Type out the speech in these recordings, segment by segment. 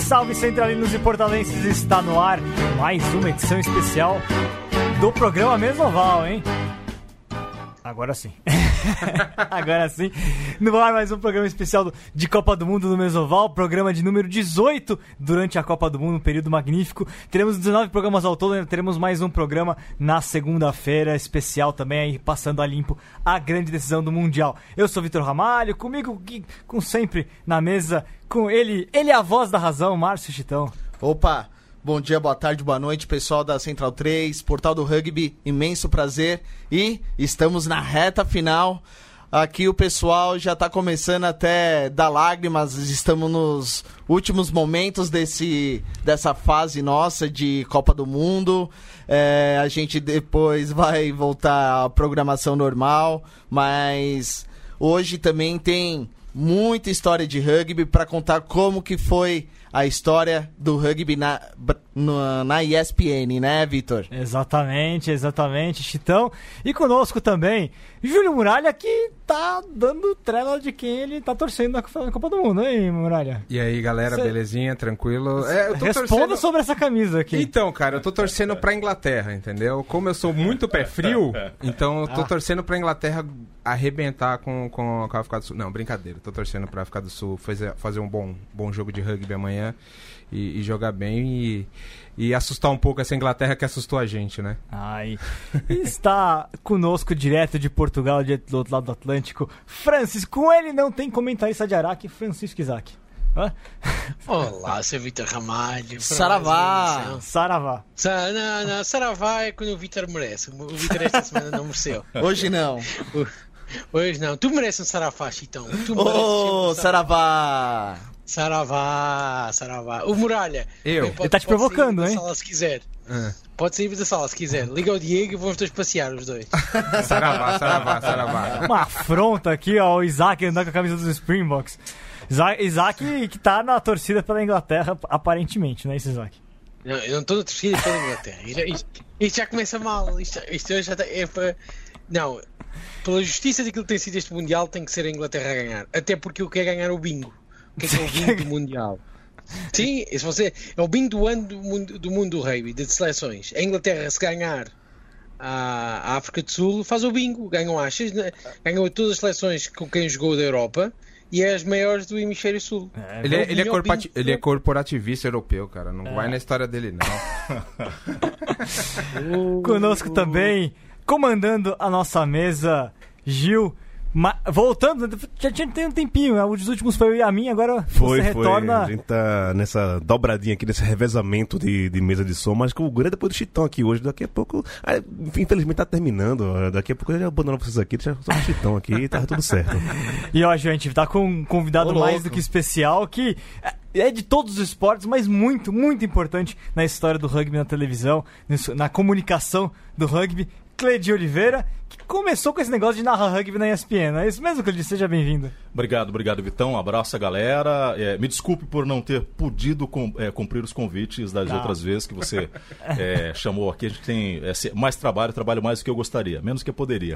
salve centralinos e portalenses! Está no ar mais uma edição especial do programa Mesoval, hein? Agora sim. Agora sim. No ar mais um programa especial de Copa do Mundo no Mesoval, programa de número 18 durante a Copa do Mundo, um período magnífico. Teremos 19 programas ao todo, teremos mais um programa na segunda-feira, especial também, aí passando a limpo a grande decisão do Mundial. Eu sou Vitor Ramalho, comigo, com sempre na mesa, com ele, ele é a voz da razão, Márcio Chitão. Opa! Bom dia, boa tarde, boa noite, pessoal da Central 3, Portal do Rugby, imenso prazer. E estamos na reta final. Aqui o pessoal já está começando até dar lágrimas, estamos nos últimos momentos desse, dessa fase nossa de Copa do Mundo. É, a gente depois vai voltar à programação normal, mas hoje também tem muita história de rugby para contar como que foi a história do rugby na, na, na ESPN, né, Vitor? Exatamente, exatamente, Chitão. E conosco também, Júlio Muralha, que tá dando trela de quem ele tá torcendo na Copa do Mundo, hein, Muralha? E aí, galera, Cê... belezinha, tranquilo? É, Responda torcendo... sobre essa camisa aqui. Então, cara, eu tô torcendo pra Inglaterra, entendeu? Como eu sou muito pé frio, então eu tô ah. torcendo pra Inglaterra arrebentar com, com a África do Sul. Não, brincadeira, tô torcendo pra África do Sul fazer, fazer um bom, bom jogo de rugby amanhã e, e jogar bem e e assustar um pouco essa Inglaterra que assustou a gente, né? Ai. Está conosco direto de Portugal, do outro lado do Atlântico, Francis. Com ele não tem comentarista de Araque, Francisco Isaac. Hã? Olá, seu Vitor Ramalho. Saravá! Saravá. Sa não, não, Saravá é quando o Vitor merece. O Vitor esta semana não mereceu. Hoje não. Hoje não. Tu mereces um Saravá, Chitão. Tu oh, Saravá! Saravá, Saravá. O Muralha. Eu. Pode, Ele tá te provocando, hein? Sala, se quiser. Ah. Pode sair da sala se quiser. Liga o Diego e vamos todos passear os dois. saravá, Saravá, Saravá. Uma afronta aqui, ó. O Isaac andando com a camisa dos Springboks. Isaac, Isaac que tá na torcida pela Inglaterra, aparentemente, não é isso, Isaac? Não, eu não estou na torcida pela Inglaterra. Isto, isto, isto, já começa mal. Isto, isto já tá, é para. Não, pela justiça daquilo que tem sido este Mundial, tem que ser a Inglaterra a ganhar. Até porque eu quero ganhar o bingo que é, que é o bingo do Mundial. Sim, se você, é o bingo do ano do mundo do, mundo do rugby, de seleções. A Inglaterra, se ganhar a, a África do Sul, faz o bingo, ganham achas, né? ganham todas as seleções com quem jogou da Europa e é as maiores do hemisfério sul. É, ele, é, ele, é corporati ele é corporativista europeu, cara. Não é. vai na história dele, não. Conosco também, comandando a nossa mesa, Gil. Mas, voltando, já tinha tem um tempinho, né? os últimos foi eu e a mim, agora foi, você retorna. Foi. A gente tá nessa dobradinha aqui, nesse revezamento de, de mesa de som, mas o grande depois do Chitão aqui hoje. Daqui a pouco, ah, infelizmente tá terminando. Daqui a pouco eu já abandono vocês aqui, deixa só o Chitão aqui e tá tudo certo. e ó, gente, tá com um convidado Ô, mais do que especial que é de todos os esportes, mas muito, muito importante na história do rugby na televisão, na comunicação do rugby. Cleide Oliveira, começou com esse negócio de narrar rugby na ESPN. É isso mesmo, Cleide? Seja bem-vindo. Obrigado, obrigado, Vitão. Um abraço a galera. É, me desculpe por não ter podido com, é, cumprir os convites das outras vezes que você é, chamou aqui. A gente tem é, mais trabalho, trabalho mais do que eu gostaria, menos que eu poderia.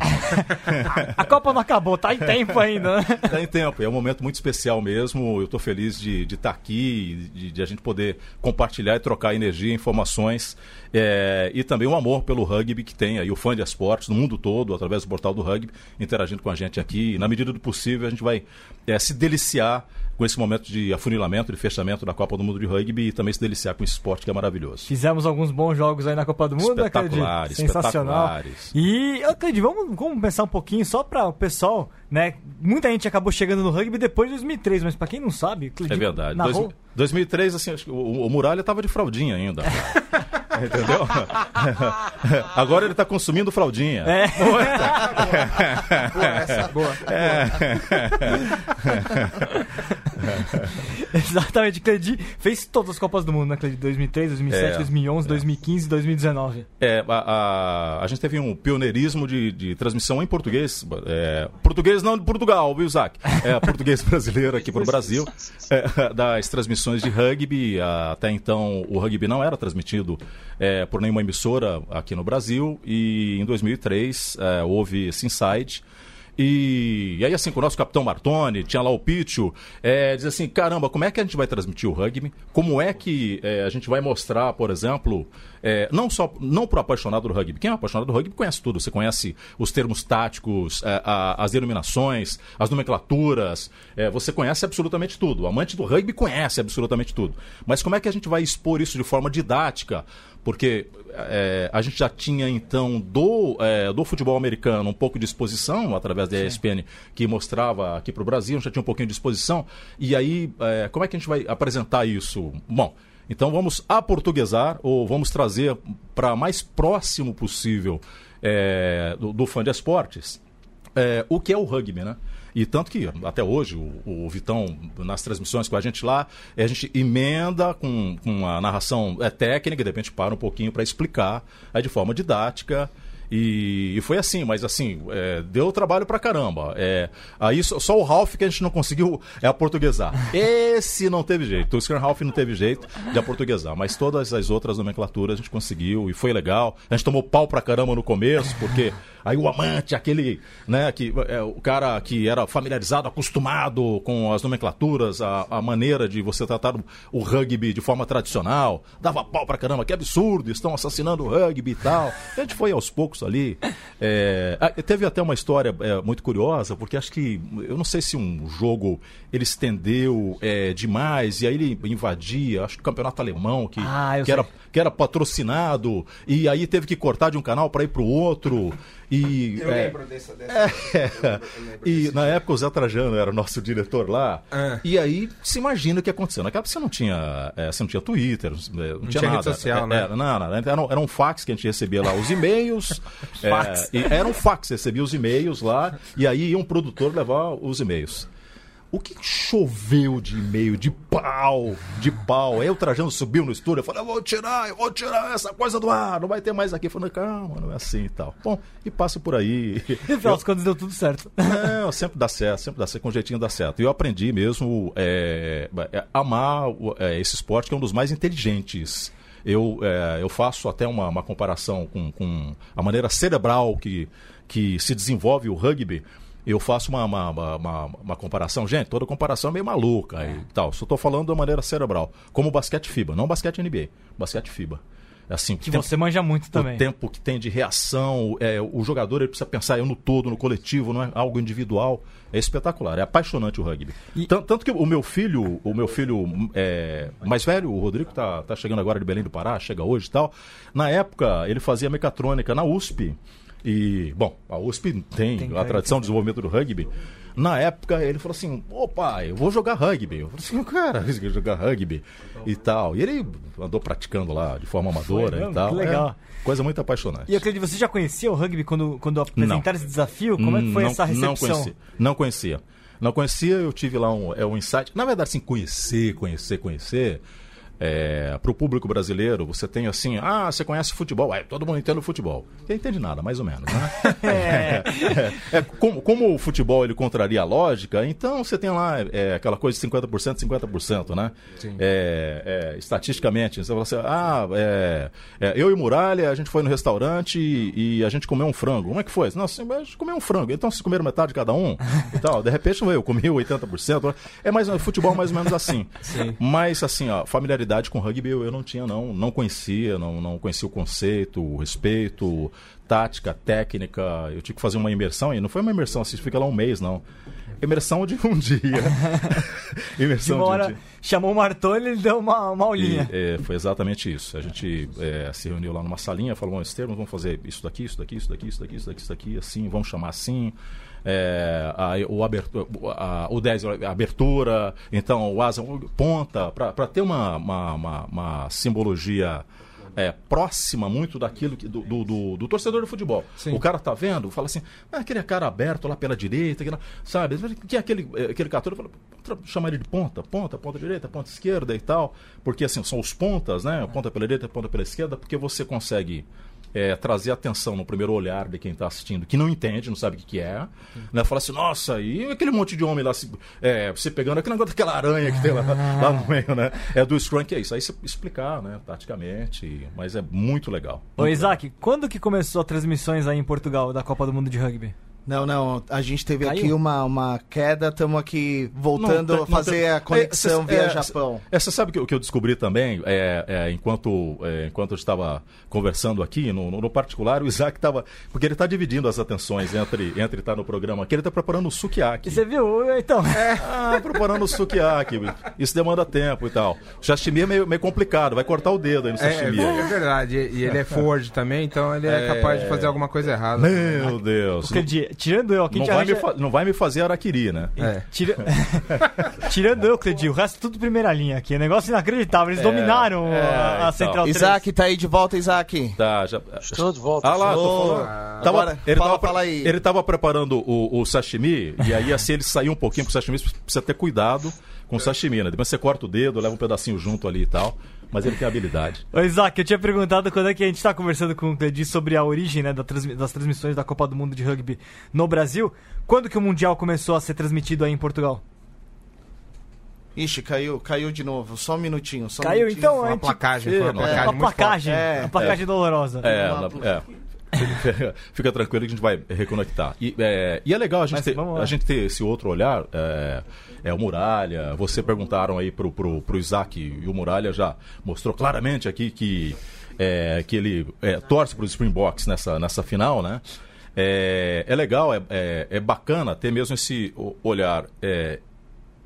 a Copa não acabou, tá em tempo ainda. Né? Tá em tempo, é um momento muito especial mesmo. Eu estou feliz de estar tá aqui, de, de, a gente poder compartilhar e trocar energia, informações é, e também o amor pelo rugby que tem aí, o fã de esportes no mundo todo, através do portal do rugby, interagindo com a gente aqui. E, na medida do possível, a gente vai é, se deliciar com esse momento de afunilamento, de fechamento da Copa do Mundo de Rugby e também se deliciar com esse esporte que é maravilhoso. Fizemos alguns bons jogos aí na Copa do Mundo, espetaculares, Sensacional. Espetaculares. E, Cleide, vamos, vamos pensar um pouquinho só para o pessoal, né? Muita gente acabou chegando no rugby depois de 2003, mas para quem não sabe, Cleide, É verdade. Narrou... 2003, assim, o, o Muralha estava de fraldinha ainda. Entendeu? Agora ele está consumindo fraldinha. É. Boa, essa. boa. É. Exatamente, Cleide fez todas as Copas do Mundo, né, Cleide? 2003, 2007, é, 2011, é. 2015 2019. É, a, a, a, gente teve um pioneirismo de, de transmissão em português. É, português não de Portugal, viu, Zac? É, português brasileiro aqui para o Brasil. É, das transmissões de rugby. Até então, o rugby não era transmitido é, por nenhuma emissora aqui no Brasil. E em 2003 é, houve esse insight E, e aí, assim, com o nosso capitão Martoni, tinha lá o Pitio, é, diz assim: caramba, como é que a gente vai transmitir o rugby? Como é que é, a gente vai mostrar, por exemplo, é, não só não para o apaixonado do rugby. Quem é apaixonado do rugby conhece tudo. Você conhece os termos táticos, é, a, as denominações, as nomenclaturas. É, você conhece absolutamente tudo. O amante do rugby conhece absolutamente tudo. Mas como é que a gente vai expor isso de forma didática? Porque é, a gente já tinha então do, é, do futebol americano um pouco de exposição através da ESPN que mostrava aqui para o Brasil, a gente já tinha um pouquinho de exposição. E aí, é, como é que a gente vai apresentar isso? Bom, então vamos aportuguesar ou vamos trazer para mais próximo possível é, do, do, fã de esportes é, o que é o rugby, né? E tanto que até hoje o, o, Vitão, nas transmissões com a gente lá, a gente emenda com, com a narração é, técnica, de repente para um pouquinho para explicar é, de forma didática e, foi assim, mas assim, é, deu trabalho pra caramba. É, aí só, só, o Ralph que a gente não conseguiu é aportuguesar. Esse não teve jeito. O Scan Ralph não teve jeito de aportuguesar. Mas todas as outras nomenclaturas a gente conseguiu e foi legal. A gente tomou pau pra caramba no começo, porque aí o amante, aquele, né, que, é, o cara que era familiarizado, acostumado com as nomenclaturas, a, a maneira de você tratar o, o, rugby de forma tradicional, dava pau pra caramba, que absurdo, estão assassinando o rugby e tal. A gente foi aos poucos ali. É, teve até uma história é, muito curiosa, porque acho que, eu não sei se um jogo ele estendeu é, demais e aí ele invadia, acho que o campeonato alemão, que, ah, que, era, que era patrocinado, e aí teve que cortar de um canal para ir para o outro. E, eu é, lembro dessa. dessa é, e na época o Zé Trajano era nosso diretor lá. É. E aí se imagina o que aconteceu. Naquela época você não tinha, é, você não tinha Twitter, não, não, não tinha, nada. Rede social, né? Era, não, não, era, um, era um fax que a gente recebia lá, os e-mails. fax. era um fax, você recebia os e-mails lá, e aí ia um produtor levar os e-mails. O que choveu de e-mail, de pau, de pau. Aí o Trajano subiu no estúdio, eu falei, eu vou tirar, eu vou tirar essa coisa do ar, não vai ter mais aqui. Falei, calma, não é assim e tal. Bom, e passa por aí. E final quando deu tudo certo. Não, sempre dá certo, sempre dá certo, com jeitinho dá certo. E eu aprendi mesmo é, é, amar é, esse esporte que é um dos mais inteligentes. Eu, é, eu faço até uma, uma comparação com, com a maneira cerebral que, que se desenvolve o rugby eu faço uma, uma, uma, uma, comparação. Gente, toda comparação é meio maluca é. e tal. Só estou falando da maneira cerebral. Como basquete FIBA, não basquete NBA, basquete FIBA. Assim, que tempo, você manja muito também. O tempo que tem de reação, é, o jogador ele precisa pensar no todo, no coletivo, não é algo individual. É espetacular, é apaixonante o rugby. E... Tanto, tanto, que o meu filho, o meu filho é, mais velho, o Rodrigo, tá, tá chegando agora de Belém do Pará, chega hoje e tal. Na época, ele fazia mecatrônica na USP. E, bom, a USP tem, tem a tradição de desenvolvimento do rugby. Na época, ele falou assim: ô pai, eu vou jogar rugby. Eu falei assim: cara, você quer jogar rugby e tal. E ele andou praticando lá de forma amadora Foi, e tal. Que legal. É, coisa muito apaixonante. E eu acredito, você já conhecia o rugby quando, quando apresentaram esse desafio? Como é que foi não, essa recepção? Não conhecia. Não conhecia. Não conhecia, eu tive lá um, é, um insight. Na verdade, assim, conhecer, conhecer, conhecer é, para o público brasileiro, você tem assim, ah, você conhece futebol? É, todo mundo entende o futebol. Quem entende nada, mais ou menos, né? é. é, como, como, o futebol ele contraria a lógica, então você tem lá é, aquela coisa de 50%, 50%, né? É, é, estatisticamente, você fala assim, ah, é, eu e Muralha, a gente foi no restaurante e, e, a gente comeu um frango. Como é que foi? Não, assim, a gente comeu um frango. Então vocês comeram metade cada um e tal. De repente eu comi 80%. É mais futebol mais ou menos assim. Sim. Mas assim, ó, familiaridade familiaridade com rugby eu, não tinha, não. Não conhecia, não, não conhecia o conceito, o respeito, tática, técnica. Eu tive que fazer uma imersão, e não foi uma imersão assim, fica lá um mês, não. Imersão de um dia. imersão de, uma hora, de um dia. Chamou o Martoni e ele deu uma, uma aulinha. E, é, foi exatamente isso. A gente é, se reuniu lá numa salinha, falou, esses termos, vamos fazer isso daqui, isso daqui, isso daqui, isso daqui, isso daqui, isso daqui, assim, vamos chamar assim é, a, o, abertura, a, o 10 a abertura, então o asa ponta, para ter uma, uma, uma, uma simbologia é, próxima muito daquilo que, do, do, do, do, torcedor de futebol. Sim. O cara tá vendo, fala assim, ah, aquele cara aberto lá pela direita, aquele, sabe? Que é aquele, aquele católico, fala, chamar ele de ponta, ponta, ponta direita, ponta esquerda e tal, porque assim, são os pontas, né? Ponta pela direita, ponta pela esquerda, porque você consegue é, trazer atenção no primeiro olhar de quem está assistindo, que não entende, não sabe o que, que é. Né? Fala assim, nossa, e aquele monte de homem lá se, é, se pegando, aquele negócio daquela aranha que tem lá, lá no meio, né? É do Scrum que é isso. Aí você explicar, né, taticamente, mas é muito legal. Muito Ô, Isaac, legal. quando que começou as transmissões aí em Portugal da Copa do Mundo de Rugby? Não, não, a gente teve Caiu? aqui uma, uma queda, estamos aqui voltando Não, a não fazer tem- a conexão É, via é, Japão. É, você sabe que o que eu descobri também, é, é, enquanto, é, enquanto eu estava conversando aqui, no, no- no particular, o Isaac estava. Porque ele está dividindo as atenções entre entre estar no programa aqui, ele está preparando o sukiyaki. Você viu? Então. Ah, preparando o sukiyaki. Isso demanda tempo e tal. O sashimi é meio, meio complicado, vai cortar o dedo aí no É, sashimi. é verdade. E ele é forward também, então ele é, É. capaz de fazer alguma coisa errada. Meu Deus. Porque de- tirando eu aqui, Não gente vai, me arranja- fa- não vai me fazer araquiri, né? É. Tira... Tirando eu, Cledi, o resto tudo primeira linha aqui. É negócio inacreditável. Eles dominaram é, a, a então. Central 3. Isaac, tá aí de volta, Isaac? Tá, já. Estou de volta. Ah lá, tô falando. Tava- agora, ele, fala- tava, fala aí. ele tava preparando o, o sashimi, e aí assim ele saiu um pouquinho pro sashimi, você precisa ter cuidado com o sashimi, né? Depois você corta o dedo, leva um pedacinho junto ali e tal. Mas ele tem habilidade. Ô, Isaac, eu tinha perguntado quando é que a gente tá conversando com o Cledi sobre a origem né, das transmissões da Copa do Mundo de Rugby no Brasil. Quando que o Mundial começou a ser transmitido aí em Portugal? Ixi, caiu, caiu de novo. Só um minutinho. Só um Caiu, minutinho. então, Uma a gente... placagem, foi uma É, placagem uma muito placagem, É, uma placagem dolorosa. É, Uma- ela- é. Fica- tranquilo que a gente vai reconectar. E é, e é legal a gente, Mas ter, a gente ter esse outro olhar. É, é o Muralha. Você perguntaram aí pro, pro, pro Isaac e o Muralha já mostrou claramente aqui que, é, que ele é, torce pro Springboks nessa, nessa final, né? É, é legal, é, é, é bacana ter mesmo esse olhar é,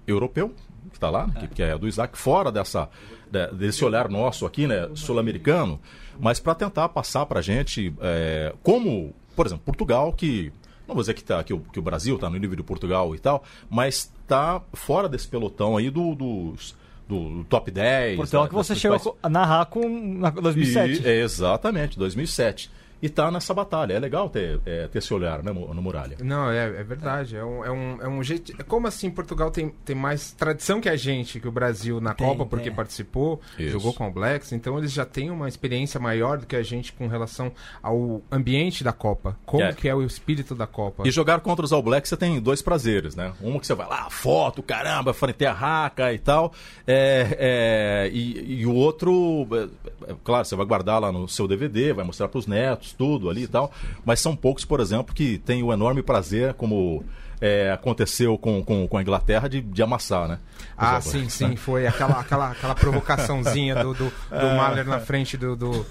europeu, que está lá, que, que é do Isaac, fora dessa, de- desse olhar nosso aqui, né, sul-americano, mas para tentar passar para a gente é, como, por exemplo, Portugal, que não vou dizer que, tá, que, o, que o Brasil está no nível de Portugal e tal, mas está fora desse pelotão aí do, dos, do, do top 10. Portugal da- que você chegou a narrar com na 2007. e- exatamente, 2007. E tá nessa batalha. É legal ter, é, ter esse olhar, né, no Muralha? Não, é, é verdade. É um, é, um, é um jeito. é Como assim Portugal tem, tem mais tradição que a gente, que o Brasil na Tem, Copa, porque tem. participou, Isso. jogou com o Blacks, então eles já têm uma experiência maior do que a gente com relação ao ambiente da Copa. Como É. que é o espírito da Copa. E jogar contra os All Blacks você tem dois prazeres, né? Um que você vai lá, foto, caramba, frente a raca e tal. É, é, e, e o outro, é, é, claro, você vai guardar lá no seu DVD, vai mostrar para os netos, tudo ali e tal. Mas são poucos, por exemplo, que têm o enorme prazer, como é, aconteceu com, com, com a Inglaterra, de, de amassar, né? Ah, sim, sim, né? foi aquela, aquela, aquela provocaçãozinha do, do, do É. Mahler na frente do, do,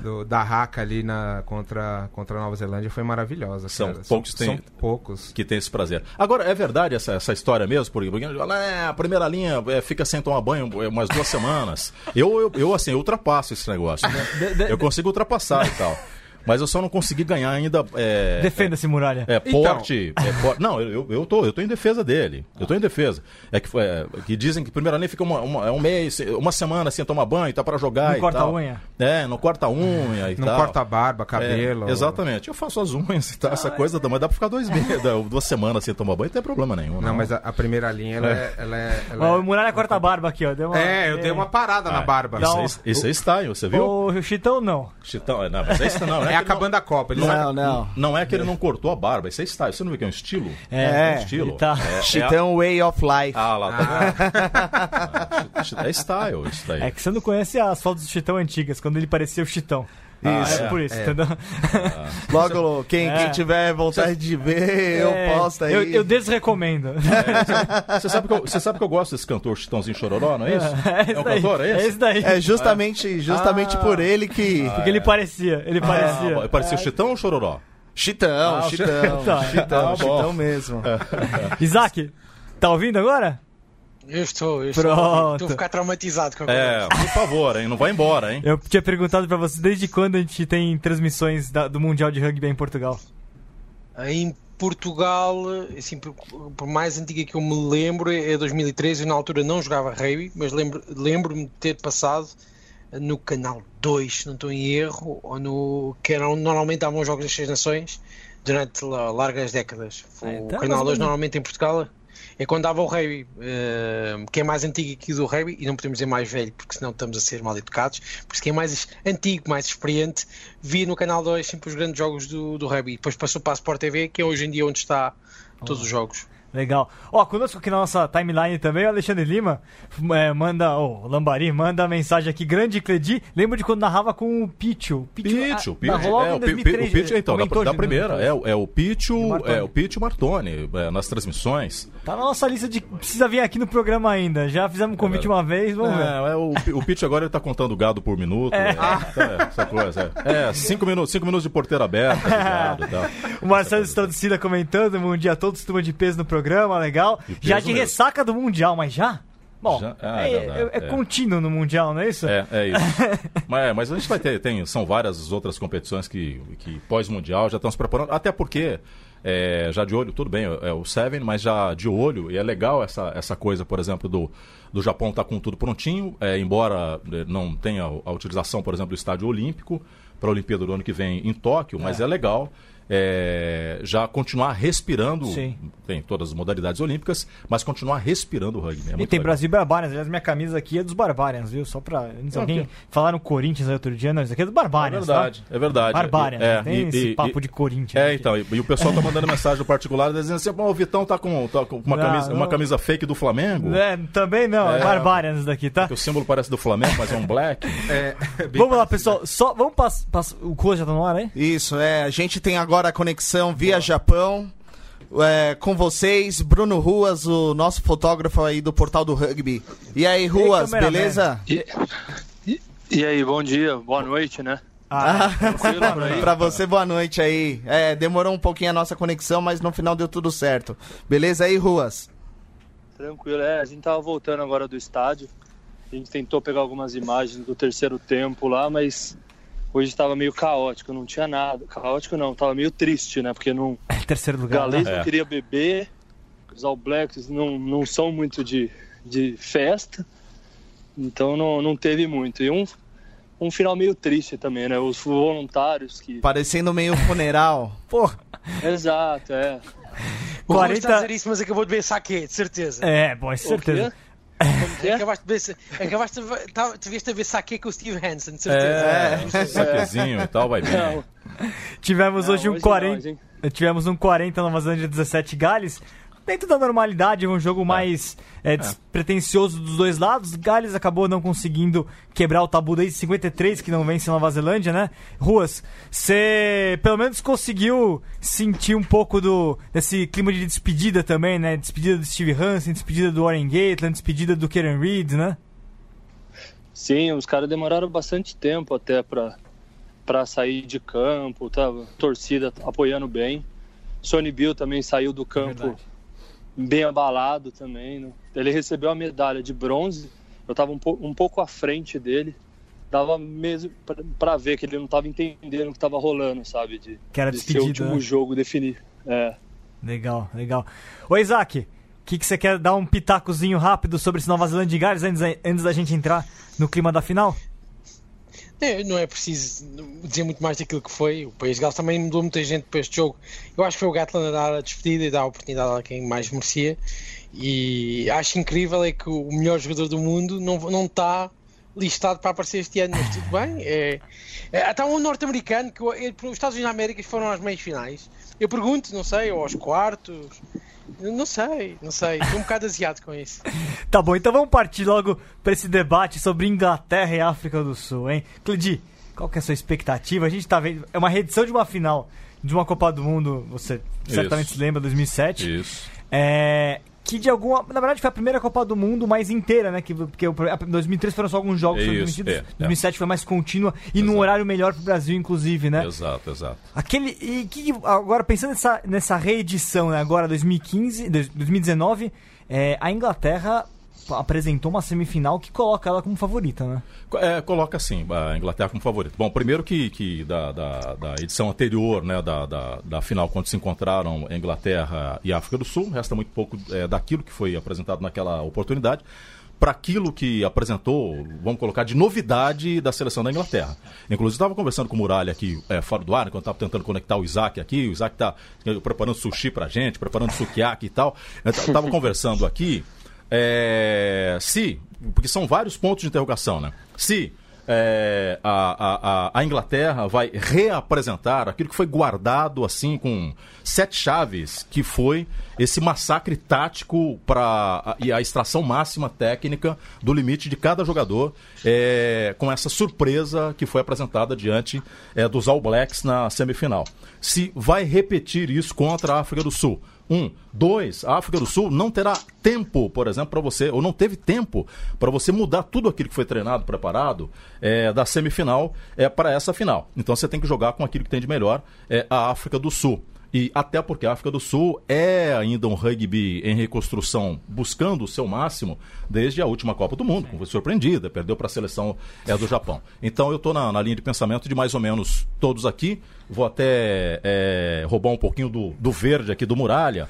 do- da Raca ali na, contra, contra a Nova Zelândia foi maravilhosa. São cara. poucos que são, têm- poucos. que tem esse prazer. Agora, é verdade essa, essa história mesmo? Porque é, a primeira linha é, fica sem tomar banho é, umas duas semanas. Eu, eu, eu, assim, eu ultrapasso esse negócio. né? Eu consigo ultrapassar e tal. Mas eu só não consegui ganhar ainda. É, Defenda-se, Muralha. é, Então. porte. é, por- Não, eu, eu, tô, eu tô em defesa dele. Eu tô em defesa. É que, foi- é, que dizem que primeira linha fica uma, uma- é um mês, uma semana sem tomar banho, tá para jogar Não e corta tal. a unha. É, não corta a unha e Não tal. corta a barba, cabelo. É, exatamente. Eu faço as unhas e tal, essa coisa, mas dá pra ficar dois meses, duas semanas sem tomar banho, não tem problema nenhum. Não, mas a, a primeira linha, ela é. Ela é, ela Ó, é- o Muralha corta a barba aqui, ó. Deu uma- É, eu dei uma parada na barba. Isso, um- aí, isso aí está, você viu? O Chitão não. Chitão, é, não, mas é isso não, não É acabando a Copa. Ele Não, saca- não. Não é que ele não cortou a barba, isso aí está. Você não vê que é um estilo? É, um estilo. tá- É, é, Chitão Way of Life. ah, lá, tá vendo? É style, isso daí. É que você não conhece as fotos do Chitão antigas, quando ele parecia o Chitão. Isso. é por isso, entendeu? Logo, quem, É. quem tiver vontade de ver, eu É, posto aí. Eu, eu desrecomendo. Você sabe, que eu, você sabe que eu gosto desse cantor Chitãozinho Chororó, não é isso? É esse É um daí. cantor, é esse? esse daí. É justamente, justamente Ah. por ele que. Porque ele parecia, ele parecia. Ah, parecia o Chitão ou o Chororó? Chitão, Ah, o chitão, Chitão, é. chitão, Ah, bom. chitão mesmo. Isaac, tá ouvindo agora? Eu estou, eu estou. Pronto. Estou a ficar traumatizado com a É, por favor, hein? Não vai embora, hein? Eu tinha perguntado pra você desde quando a gente tem transmissões da- do Mundial de Rugby em Portugal. Em Portugal, assim, por, por mais antiga que eu me lembro, é 2013. Eu na altura não jogava rugby, mas lembro- lembro-me de ter passado no canal 2, se não estou em erro, ou no, que eram, normalmente davam os Jogos das Seis Nações durante la- largas décadas. Ah, o então é mais canal ou 2 menos. normalmente em Portugal é quando dava o rugby, eh, que é mais antigo o do rugby, e não podemos dizer mais velho, porque senão estamos a ser mal educados. Por isso que é mais antigo, mais experiente, via no canal 2 sempre os grandes jogos do, do rugby. Depois passou para a Sport TV, que é hoje em dia onde está todos os jogos. Legal. Ó, conosco aqui na nossa timeline também, o Alexandre Lima é, manda, o Lambari, manda mensagem aqui, grande Cledi. Lembro de quando narrava com o Pichu. Pichu, ah, Pichu. logo É, o Pi- Pi- 2003, o Pichu, então, da, da primeira. 2003. É, o- é o Pichu, Martoni. é o Pichu Martoni, é, nas transmissões. Tá na nossa lista de precisa vir aqui no programa ainda. Já fizemos convite uma vez, vamos ver. É, é, o, o Pichu agora ele tá contando gado por minuto. É, é, essa coisa. É, É, cinco, minutos, cinco minutos de porteira aberta, de gado tal. O Marcelo Estrada comentando, um dia todo turma de peso no programa, legal. De Já de mesmo. ressaca do Mundial, mas já? Bom, Já? Ah, é, dá, é- é é. contínuo no Mundial, não é isso? É, é isso. mas, mas a gente vai ter, tem, são várias outras competições que, que pós-mundial já estão se preparando, até porque é, já de olho, tudo bem, é o Seven, mas já de olho, e é legal essa, essa coisa, por exemplo, do, do Japão estar com tudo prontinho, é, embora é, não tenha a utilização, por exemplo, do estádio olímpico para a Olimpíada do ano que vem em Tóquio, mas é, legal. É, já continuar respirando, Sim. tem todas as modalidades olímpicas, mas continuar respirando o rugby. É E tem legal. Brasil e Barbarians. Aliás, minha camisa aqui é dos Barbarians, viu? Só pra. Antes alguém falar no Corinthians aí outro dia, não, isso aqui é dos É Barbarians. verdade, tá? é verdade. Barbarians, É, não tem e- esse e- papo e- de Corinthians. É, aqui. então, e, e o pessoal tá mandando mensagem no particular dizendo assim: "Pô, o Vitão tá com, tá com uma, Não, camisa, uma não. camisa fake do Flamengo. É, também não, é, É. Barbarians daqui, tá? O símbolo parece do Flamengo, mas é um black. É, Vamos lá, pessoal. Só, vamos passar. o Coisa já tá no ar aí? Isso, é. A gente tem agora a conexão via Japão. é, com vocês, Bruno Ruas, o nosso fotógrafo aí do portal do rugby. E aí, Ruas, cameraman. beleza? E, e- e aí, bom dia, boa noite, né? Ah, aí? pra você, boa noite aí. É, demorou um pouquinho a nossa conexão, mas no final deu tudo certo. Beleza aí, Ruas? Tranquilo, é, a gente tava voltando agora do estádio. A gente tentou pegar algumas imagens do terceiro tempo lá, mas hoje estava meio caótico, não tinha nada. Caótico não, tava meio triste, né? Porque não, terceiro o lugar. galês né? não É. queria beber, os All Blacks não, não são muito de, de festa, então não, não teve muito. E um, um final meio triste também, né? Os voluntários que. Parecendo meio funeral. Porra. Exato, é. O Rui 40 está a dizer isso, mas acabou de ver saque, de certeza. É, bom, é certeza. Que é? Acabaste de ver, acabaste de ver, tá, a ver saque com o Steve Hansen, de É, certeza. saquezinho e tal, vai bem. Não, Tivemos Não, hoje um hoje 40. nós, hein? tivemos um 40 Nova Zelândia 17 Gales. Dentro da normalidade, um jogo mais é, despretensioso dos dois lados. Gales acabou não conseguindo quebrar o tabu desde 53, que não vence Nova Zelândia, né? Ruas, você pelo menos conseguiu sentir um pouco do desse clima de despedida também, né? Despedida do Steve Hansen, despedida do Warren Gatland, despedida do Kieran Reed, né? Sim, os caras demoraram bastante tempo até pra, pra sair de campo, tava torcida apoiando bem. Sonny Bill também saiu do campo verdade. Bem abalado também. né? Ele recebeu a medalha de bronze, eu tava um, po- um pouco à frente dele. Dava mesmo pra ver que ele não tava entendendo o que tava rolando, sabe? De, Que era de ser o último né? jogo definir. É. Legal, legal. Ô Isaac, o que, que você quer dar um pitacozinho rápido sobre esse Nova Zelândia e Gales antes, antes da gente entrar no clima da final? É, não é preciso dizer muito mais daquilo que foi. O País de Gales também mudou muita gente para este jogo. Eu acho que foi o Gatland a dar a despedida e dar a oportunidade a quem mais merecia. E acho incrível é que o melhor jogador do mundo não, não está listado para aparecer este ano, mas tudo bem. É, é, está um norte-americano que os Estados Unidos da América foram às meias finais. Eu pergunto, não sei, ou aos quartos. Não sei, não sei. Estou um bocado asiático com isso. Tá bom, então vamos partir logo para esse debate sobre Inglaterra e África do Sul, hein? Cledi, qual que é a sua expectativa? A gente tá vendo. É uma reedição de uma final de uma Copa do Mundo, você certamente Isso. se lembra, 2007. Isso. É, que de alguma. Na verdade, foi a primeira Copa do Mundo mais inteira, né? Que, porque a- 2003 foram só alguns jogos Isso, transmitidos. é, é. 2007 foi mais contínua e num Exato. horário melhor pro Brasil, inclusive, né? Exato, exato. Aquele. E que, agora, pensando nessa, nessa reedição, né, agora 2015, dois- 2019, é, a Inglaterra apresentou uma semifinal que coloca ela como favorita, né? É, coloca assim, a Inglaterra como favorito. Bom, primeiro que, que da, da, da edição anterior, né, da, da, da final, quando se encontraram Inglaterra e África do Sul, resta muito pouco é, daquilo que foi apresentado naquela oportunidade para aquilo que apresentou, vamos colocar, de novidade da seleção da Inglaterra. Inclusive, estava conversando com o Muralha aqui é, fora do ar, quando estava tentando conectar o Isaac aqui. O Isaac está preparando sushi para gente, preparando sukiyaki e tal. Estava conversando aqui é, se, porque são vários pontos de interrogação, né? Se é, a, a, a- Inglaterra vai reapresentar aquilo que foi guardado assim com sete chaves, que foi esse massacre tático para e a extração máxima técnica do limite de cada jogador, é, com essa surpresa que foi apresentada diante é, dos All Blacks na semifinal. Se vai repetir isso contra a África do Sul. Um. Dois, a África do Sul não terá tempo, por exemplo, para você, ou não teve tempo para você mudar tudo aquilo que foi treinado, preparado, é, da semifinal é, para essa final. Então você tem que jogar com aquilo que tem de melhor, é, a África do Sul. E até porque a África do Sul é ainda um rugby em reconstrução, buscando o seu máximo desde a última Copa do Mundo. Foi surpreendida, perdeu para a seleção é, do Japão. Então eu estou na, na linha de pensamento de mais ou menos todos aqui. Vou até é, roubar um pouquinho do, do verde aqui do Muralha.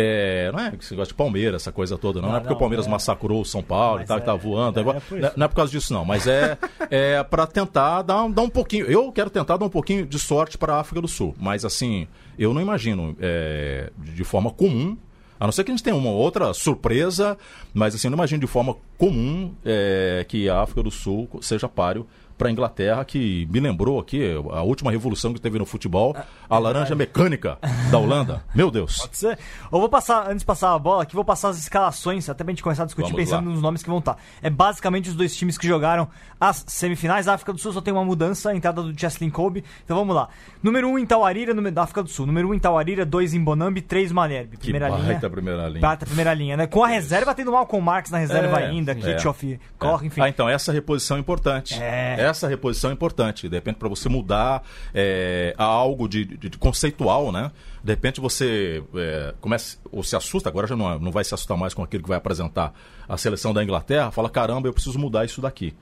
É, não é que você gosta de Palmeiras, essa coisa toda, não. Não, Não, é porque não, o Palmeiras é. massacrou o São Paulo e Mas tal, que é- tá voando. é agora- por não, não é por causa disso, não. Mas é, é para tentar dar, um- dar um pouquinho. Eu quero tentar dar um pouquinho de sorte para a África do Sul. Mas assim, eu não imagino é, de forma comum. A não ser que a gente tenha uma outra surpresa, mas assim, eu não imagino de forma comum é, que a África do Sul seja páreo para a Inglaterra, que me lembrou aqui a última revolução que teve no futebol, a laranja mecânica da Holanda. Meu Deus. Pode ser. Eu vou passar, antes de passar a bola aqui, vou passar as escalações, até pra gente começar a discutir Vamos pensando lá. nos nomes que vão estar. É basicamente os dois times que jogaram as semifinais. A África do Sul só tem uma mudança, a entrada do Cheslin Kobe. Então vamos lá. Número 1 um em Tauarira, número da África do Sul. Número 1 um em Tauarira, 2 em Bonambi, 3 Manerbe. Que Primeira linha. baita primeira linha. Bata primeira linha, né? Com a reserva tendo Malcolm Marx na reserva É, ainda, é. Kitchoff corre, enfim. Ah, então essa reposição é importante. É. Essa reposição é importante. De repente, para você mudar é, a algo de, de- de conceitual, né? De repente você é, começa ou se assusta, agora já não, não vai se assustar mais com aquilo que vai apresentar a seleção da Inglaterra, fala, caramba, eu preciso mudar isso daqui.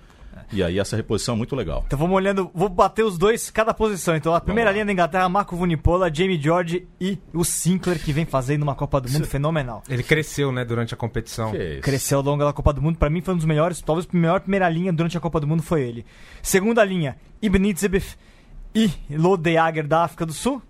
E aí essa reposição é muito legal. Então vamos olhando, vou bater os dois, cada posição. Então a primeira linha da Inglaterra, Marco Vunipola, Jamie George e o Sinclair, que vem fazendo uma Copa do Mundo fenomenal. Ele cresceu, né, durante a competição. Que isso? Cresceu ao longo da Copa do Mundo. Pra mim foi um dos melhores, talvez a melhor primeira linha durante a Copa do Mundo foi ele. Segunda linha, Ibn e Lodeager da África do Sul.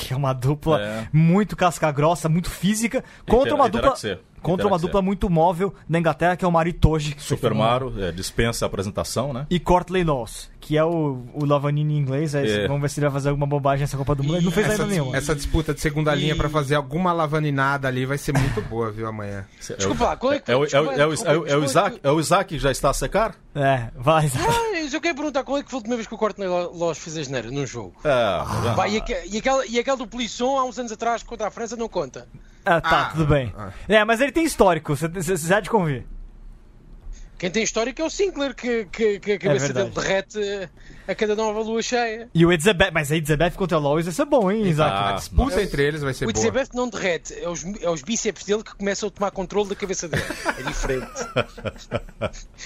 Que é uma dupla É. muito casca-grossa, muito física. Contra uma terá dupla. Contra uma dupla muito móvel da Inglaterra, que é o Maritoji. que foi Super. Mario é, dispensa a apresentação, né? E Courtney Laws, que é o, o Lavanini em inglês. aí É. Vamos ver se ele vai fazer alguma bobagem nessa Copa do Mundo. Ele não fez Essa, ainda nenhuma. essa disputa de segunda linha pra fazer alguma lavaninada ali vai ser muito boa, viu, amanhã. Desculpa lá, qual é que- É o, é é é é Isaac, é o Isaac que já está a secar? É, vai. Ah, eu quero perguntar qual é que foi a última vez que o Courtney Laws fez a geneira num jogo? É, e, aque- e aquela, e aquela do Polisson há uns anos atrás contra a França não conta. Ah, tá, Ah, tudo bem. ah. É, mas ele tem histórico, você já de convir. Quem tem histórico é o Sinclair, que, que, que a cabeça dele verdade. derrete eh, a cada nova lua cheia. E o Edzebeth, mas a Edzebeth contra o Lois vai ser bom, hein, Isaac? Ah, A disputa entre eles vai ser O boa. Itzebeth não derrete, é os, é os bíceps dele que começam a tomar controle da cabeça dele. É diferente.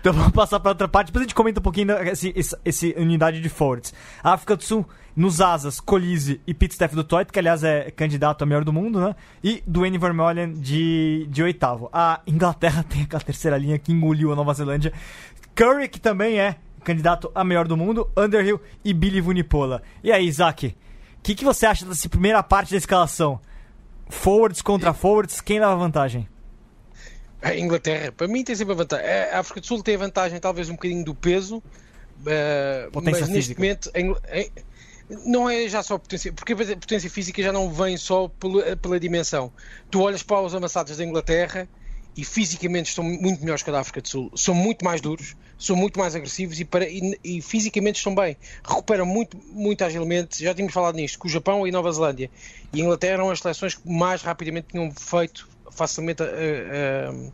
Então vamos passar pra outra parte, depois a gente comenta um pouquinho da- esse, esse, unidade de forwards. A África do Sul, nos asas, Colise e Pete Steph do Toit, que aliás é candidato a melhor do mundo, né? E Dwayne Vermeulen de, de oitavo. A Inglaterra tem aquela terceira linha que engoliu a Nova Zelândia. Curry, que também é candidato a melhor do mundo, Underhill e Billy Vunipola. E aí, Isaac, o que, que você acha dessa primeira parte da escalação? Forwards contra forwards, quem leva vantagem? A Inglaterra, para mim, tem sempre a vantagem. A África do Sul tem a vantagem, talvez, um bocadinho do peso, Potência mas neste física. momento. a não é já só potência, porque a potência física já não vem só pela, pela dimensão. Tu olhas para os amassados da Inglaterra e fisicamente estão muito melhores que a da África do Sul. São muito mais duros, são muito mais agressivos e, para, e, e fisicamente estão bem. Recuperam muito, muito agilmente. Já tínhamos falado nisto, com o Japão e Nova Zelândia. E a Inglaterra eram as seleções que mais rapidamente tinham feito facilmente a, a-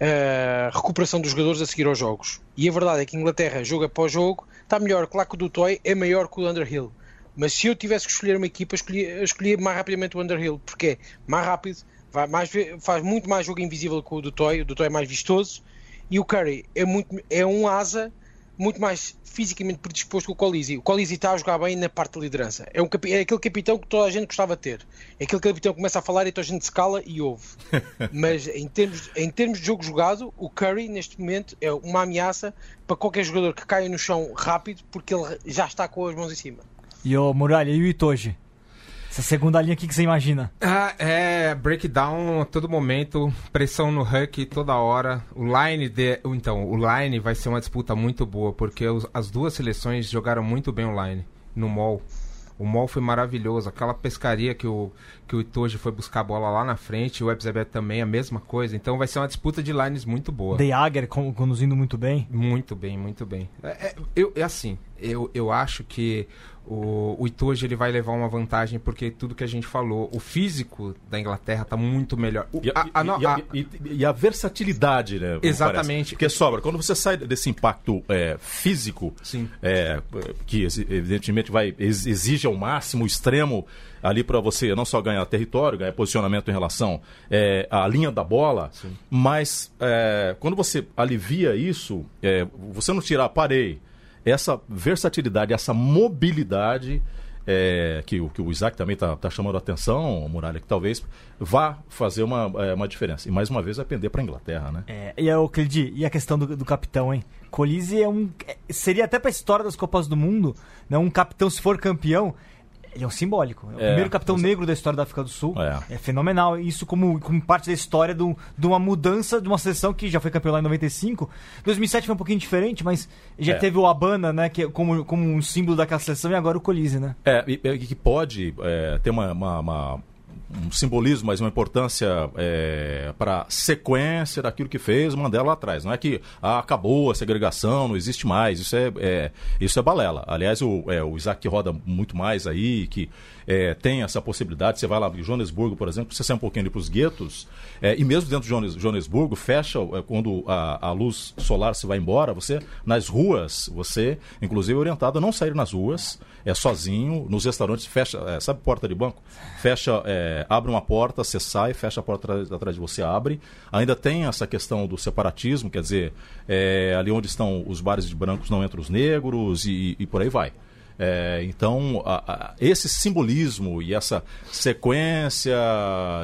a recuperação dos jogadores a seguir aos jogos. E a verdade é que a Inglaterra, jogo após jogo, está melhor. Claro que o do Toy é maior que o Underhill. Mas se eu tivesse que escolher uma equipa, escolhia, mais rapidamente o Underhill. Porque é mais rápido, vai mais, faz muito mais jogo invisível que o do Toy. O do Toy é mais vistoso. E o Curry é, muito, é um asa muito mais fisicamente predisposto que o Colisi. O Colisi está a jogar bem na parte de liderança. É, um é aquele capitão que toda a gente gostava de ter. É aquele capitão que começa a falar e toda a gente se cala e ouve. Mas em termos, em termos de jogo jogado, o Curry neste momento é uma ameaça para qualquer jogador que caia no chão rápido porque ele já está com as mãos em cima. E o Muralha, e o Itoji? Essa segunda linha, o que, que você imagina? Ah, é breakdown a todo momento, pressão no huck toda hora. O line de, então, o line vai ser uma disputa muito boa porque os- as duas seleções jogaram muito bem o line no mall. O mall foi maravilhoso, aquela pescaria que o que o Itoji foi buscar a bola lá na frente, o Ebzebet também a mesma coisa. Então vai ser uma disputa de lines muito boa. The Jager con- conduzindo muito bem. Muito bem, muito bem. É, é, eu, é assim, eu, eu acho que o, o Itoji ele vai levar uma vantagem porque tudo que a gente falou, o físico da Inglaterra tá muito melhor. O- E a, a- e- a- e- e a versatilidade, né? me Exatamente. Porque sobra, quando você sai desse impacto é, físico, Sim. é, que evidentemente vai ex- exige ao máximo, o extremo, ali para você não só ganhar território, ganhar posicionamento em relação é, à linha da bola, mas é, quando você alivia isso, é, você não tira, parei, essa versatilidade, essa mobilidade é, que, o- que o Isaac também está chamando a atenção, Muralha, que talvez vá fazer uma, é, uma diferença. E mais uma vez vai pender para a Inglaterra, né? É, e, o Cledi, e a questão do, do capitão, hein? Colise é um. é- Seria até pra história das Copas do Mundo, né? Um capitão, se for campeão, ele é um simbólico. É o É, primeiro capitão mas- negro da história da África do Sul. É. É, fenomenal. Isso como, como parte da história do, de uma mudança de uma seleção que já foi campeão lá em 95. 2007 foi um pouquinho diferente, mas já É. teve o Abana, né? Que, é como, como um símbolo daquela seleção, e agora o Colise, né? É, e- e que pode é, ter uma, uma- uma- um simbolismo, mas uma importância para sequência daquilo que fez Mandela lá atrás. Não é que ah, acabou a segregação, não existe mais. Isso é, é- isso é balela. Aliás, o, é, o Isaac roda muito mais aí, que é, tem essa possibilidade. Você vai lá em Joanesburgo, por exemplo, você sai um pouquinho para os guetos, é, e mesmo dentro de Joanes- Joanesburgo, fecha é, quando a, a luz solar se vai embora, você, nas ruas, você, inclusive, é orientado a não sair nas ruas, é sozinho, nos restaurantes, fecha, é, sabe porta de banco? Fecha, é, abre uma porta, você sai, fecha a porta atrás, atrás de você, abre. Ainda tem essa questão do separatismo, quer dizer, é, ali onde estão os bares de brancos não entram os negros e, e por aí vai. É, então, a- a- esse simbolismo e essa sequência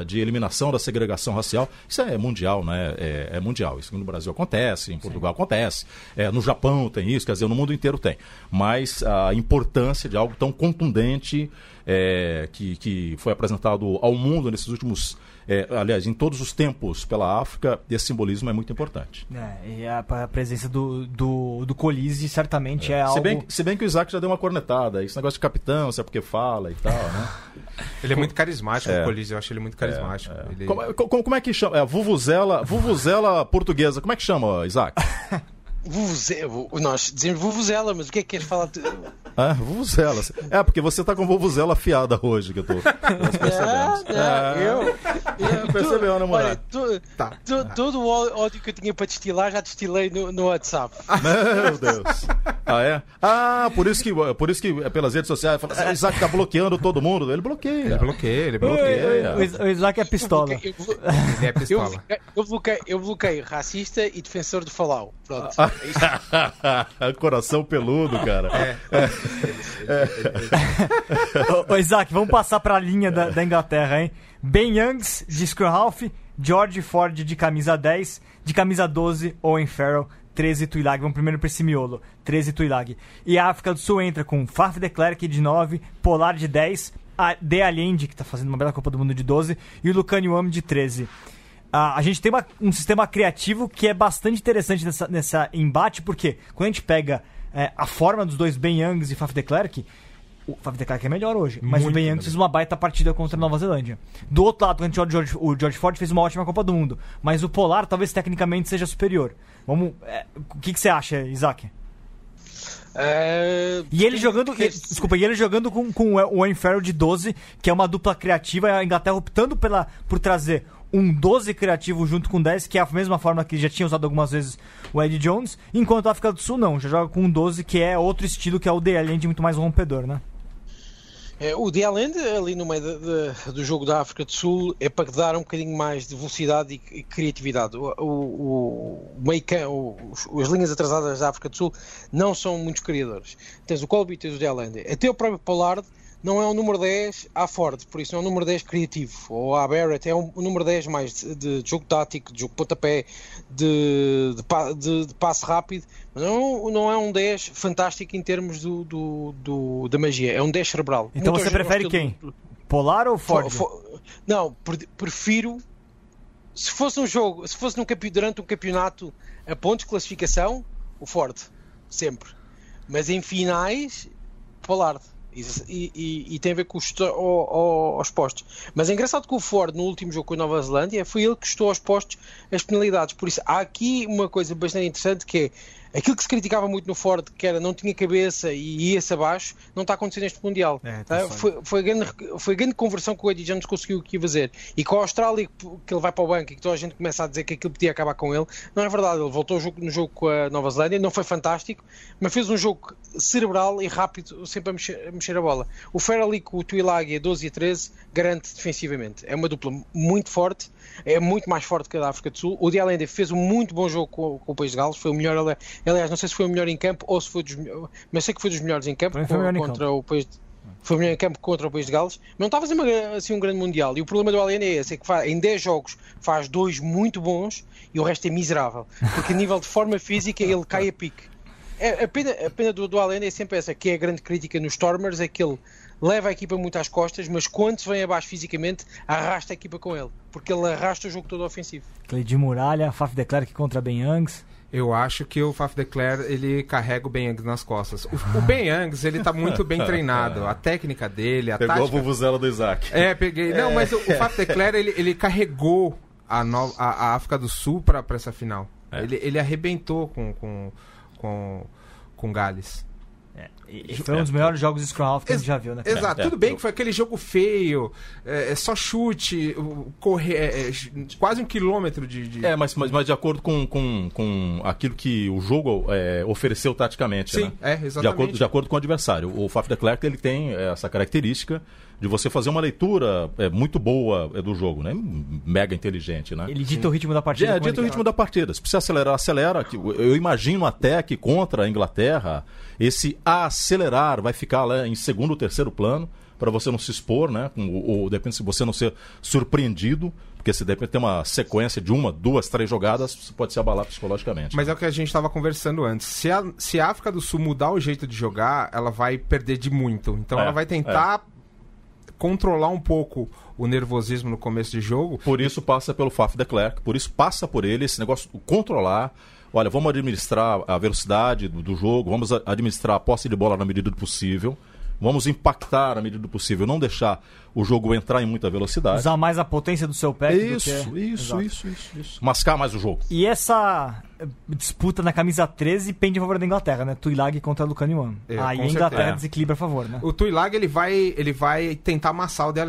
de eliminação da segregação racial, isso é mundial, né? É, é mundial. Isso no Brasil acontece, em Portugal acontece, é, no Japão tem isso, quer dizer, no mundo inteiro tem. Mas a importância de algo tão contundente é, que, que foi apresentado ao mundo nesses últimos, é, aliás, em todos os tempos pela África, esse simbolismo é muito importante. É, e a, a presença do, do, do Colise certamente é, algo. Se bem, se bem que o Isaac já deu uma cornetada, esse negócio de capitão, se é porque fala e tal, né? ele é muito carismático, É. o Colise, eu acho ele muito carismático. Ele- Como, como- como é que chama? É, vuvuzela, vuvuzela portuguesa. Como é que chama, Isaac? Vuvuzela, nós dizemos vuvuzela, mas o que é que queres falar? Ah, vuvuzela. É, porque você tá com vuvuzela afiada hoje, que eu tô. Nós percebemos. Não, não, eu, eu- percebeu, né, tu- Moraes? olha, tu- tu- Todo o ódio que eu tinha para destilar já destilei no, no WhatsApp. Meu Deus. Ah, é? Ah, por isso que, por isso que é pelas redes sociais fala assim, o Isaac tá bloqueando todo mundo. Ele bloqueia. Ele bloqueia, ele O, bloqueia. o- o Is- o Isaac é pistola. Eu, blo- Ele é eu, pistola. bloqueio- eu, bloqueio, eu bloqueio racista e defensor do Falau. Pronto. Ah. Coração peludo, cara. Ô, Isaac, vamos passar pra linha da, da Inglaterra, hein? Ben Youngs de Screwhalf, George Ford de camisa 10, de camisa 12, Owen Farrell, 13 Tuilag. Vamos primeiro pra esse miolo, 13 Tuilag. E a África do Sul entra com Faf de Klerk de 9, Polar de 10, a De Allende, que tá fazendo uma bela Copa do Mundo de 12, e o Lucani Wam de 13. Ah, a gente tem uma- um sistema criativo que é bastante interessante nessa, nessa embate, porque quando a gente pega é, a forma dos dois Ben Youngs e Faf de Klerk, o Faf de Klerk é melhor hoje, mas Muito o Ben Youngs melhor. fez uma baita partida contra a Nova Zelândia. Do outro lado, o George, o George Ford fez uma ótima Copa do Mundo, mas o Polar talvez tecnicamente seja superior. Vamos, é, o que, que você acha, Isaac? Eh, E ele jogando, que- desculpa, e ele jogando com, com o Wayne Farrell de 12, que é uma dupla criativa, a Inglaterra optando pela, por trazer um 12 criativo junto com 10, que é a mesma forma que já tinha usado algumas vezes o Eddie Jones, enquanto a África do Sul não, já joga com um 12, que é outro estilo, que é o DL, muito mais rompedor, né? É, o Dialend, ali no meio de- de- do jogo da África do Sul, é para dar um bocadinho mais de velocidade e, e criatividade. O, o, o meio o- as linhas atrasadas da África do Sul não são muitos criadores. Tens o Colby tens o Dialend. Até o próprio Pollard não é um número 10 à Ford, por isso não é um número 10 criativo. Ou a Barrett é um, número 10 mais de, de jogo tático, de jogo pontapé, de, de, de- de passe rápido, mas não, não é um 10 fantástico em termos do, do, do- da magia. É um 10 cerebral. Então você prefere quem? do- Polar ou Ford? Fo- fo- não, pre- prefiro. Se fosse um jogo, se fosse num campe- durante um campeonato a pontos de classificação, o Ford, sempre. Mas em finais, Pollard. E, e- e tem a ver com os, ao- ao- aos postos. Mas é engraçado que o Ford, no último jogo com a Nova Zelândia, foi ele que estou aos postos as penalidades. Por isso, há aqui uma coisa bastante interessante que é aquilo que se criticava muito no Ford, que era não tinha cabeça e ia-se abaixo, não está acontecendo neste Mundial. É, tá Ah, foi, foi, a grande, foi a grande conversão que o Eddie Jones conseguiu aqui fazer. E com a Austrália, que ele vai para o banco e que toda a gente começa a dizer que aquilo podia acabar com ele, não é verdade. Ele voltou no jogo com a Nova Zelândia, não foi fantástico, mas fez um jogo cerebral e rápido, sempre a mexer a, mexer a bola. O Ferrali com o Tuilagi a 12 e a 13 garante defensivamente. É uma dupla muito forte, é muito mais forte que a da África do Sul. O de Allende fez um muito bom jogo com, com o País de Gales, foi o melhor, ali- aliás, não sei se foi o melhor em campo ou se foi dos melhores, mas sei que foi dos melhores em campo Também foi o co- melhor em contra o País de foi melhor em campo contra o País de Gales, mas não estava a fazer assim um grande Mundial. E o problema do Alien é esse: é que faz- em 10 jogos faz dois muito bons e o resto é miserável. Porque a nível de forma física ele cai a pique. A, pena, a pena do, do é sempre essa, que é a grande crítica nos Stormers: é que ele leva a equipa muito às costas, mas quando se vem abaixo fisicamente, arrasta a equipa com ele. Porque ele arrasta o jogo todo ofensivo. De muralha, Faf de Klerk contra Ben Youngs. Eu acho que o Faf de Cler, ele carrega o Ben Youngs nas costas. O, o Ben Youngs, ele tá muito bem treinado. A técnica dele, a Pegou a tática... vuvuzela do Isaac. É, peguei. Não, mas o, o Faf de Cler, ele, ele carregou a, no- a, a África do Sul pra essa final. É. Ele, ele arrebentou com, com, com, com Gales. Foi um dos melhores jogos de Scrum Half que a gente já viu, né? Exato, É, tudo é. bem que foi aquele jogo feio, é, é só chute, correr, é, é, quase um quilômetro de. de- É, mas, mas, mas de acordo com, com, com aquilo que o jogo é, ofereceu taticamente, Sim, né? é, De exatamente. acordo, de acordo com o adversário. O Faf de Klerk ele tem é, essa característica de você fazer uma leitura é, muito boa é, do jogo, né? Mega inteligente, né? Ele dita o ritmo da partida. É, dito o ritmo da partida. Se precisa acelerar, acelera. Que- Eu imagino até que contra a Inglaterra, esse acelerar vai ficar lá em segundo ou terceiro plano, para você não se expor, né? Ou, ou depende se você não ser surpreendido, porque se de repente tem uma sequência de uma, duas, três jogadas, você pode se abalar psicologicamente. Mas é o que a gente estava conversando antes. Se a, se a África do Sul mudar o jeito de jogar, ela vai perder de muito. Então É, ela vai tentar controlar um pouco o nervosismo no começo de jogo. Por isso passa pelo Faf de Klerk, por isso passa por ele esse negócio de controlar. Olha, vamos administrar a velocidade do, do jogo, vamos administrar a posse de bola na medida do possível, vamos impactar na medida do possível, não deixar o jogo entrar em muita velocidade. Usar mais a potência do seu pé. do Isso, que- isso, isso, isso, isso. Mascar mais o jogo. E essa eh, disputa na camisa 13 pende a favor da Inglaterra, né? Tuilag contra Lucaniwan. É, Aí a Inglaterra certeza. desequilibra a favor, né? O Tuilag ele vai, ele vai tentar amassar o The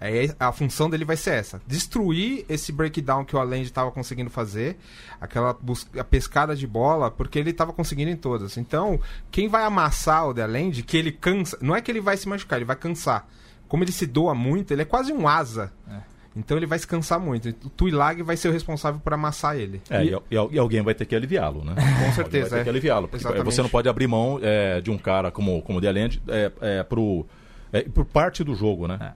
É, a função dele vai ser essa: destruir esse breakdown que o Allende estava conseguindo fazer, aquela bus- a pescada de bola, porque ele estava conseguindo em todas. Então, quem vai amassar o The Land, que ele cansa, não é que ele vai se machucar, ele vai cansar. Como ele se doa muito, ele é quase um asa. Então ele vai se cansar muito. O Tuilag vai ser o responsável por amassar ele. É, e, e e alguém vai ter que aliviá-lo, né? Com certeza, Vai ter é. que aliviá-lo. Exatamente. você não pode abrir mão é, de um cara como, como o The Land é, é, pro, é, por parte do jogo, né?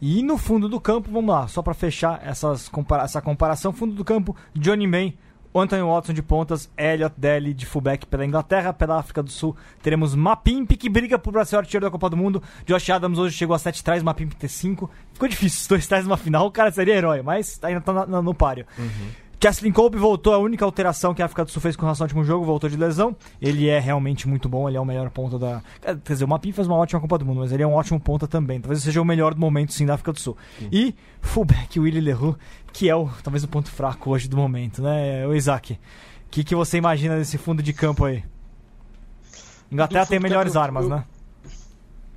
E no fundo do campo, vamos lá, só pra fechar essas compara essa comparação, fundo do campo, Johnny May, Anthony Watson de pontas, Elliot Daly de fullback pela Inglaterra, pela África do Sul, teremos Mapimp que briga por Brasil artilheiro da Copa do Mundo, Josh Adams hoje chegou a 7 trás, Mapimp ter 5, ficou difícil, os dois trás numa final, o cara seria herói, mas ainda tá na- no páreo. Jocelyn Colby voltou, a única alteração que a África do Sul fez com relação ao último jogo, voltou de lesão. Ele é realmente muito bom, ele é o melhor ponta da. Quer dizer, o Mapim faz uma ótima Copa do Mundo, mas ele é um ótimo ponta também. Talvez seja o melhor do momento, sim, da África do Sul. E fullback Willy Leroux, que é o talvez o ponto fraco hoje do momento, né, o Isaac? O que, que você imagina desse fundo de campo aí? Inglaterra tem melhores campo, armas, eu- né?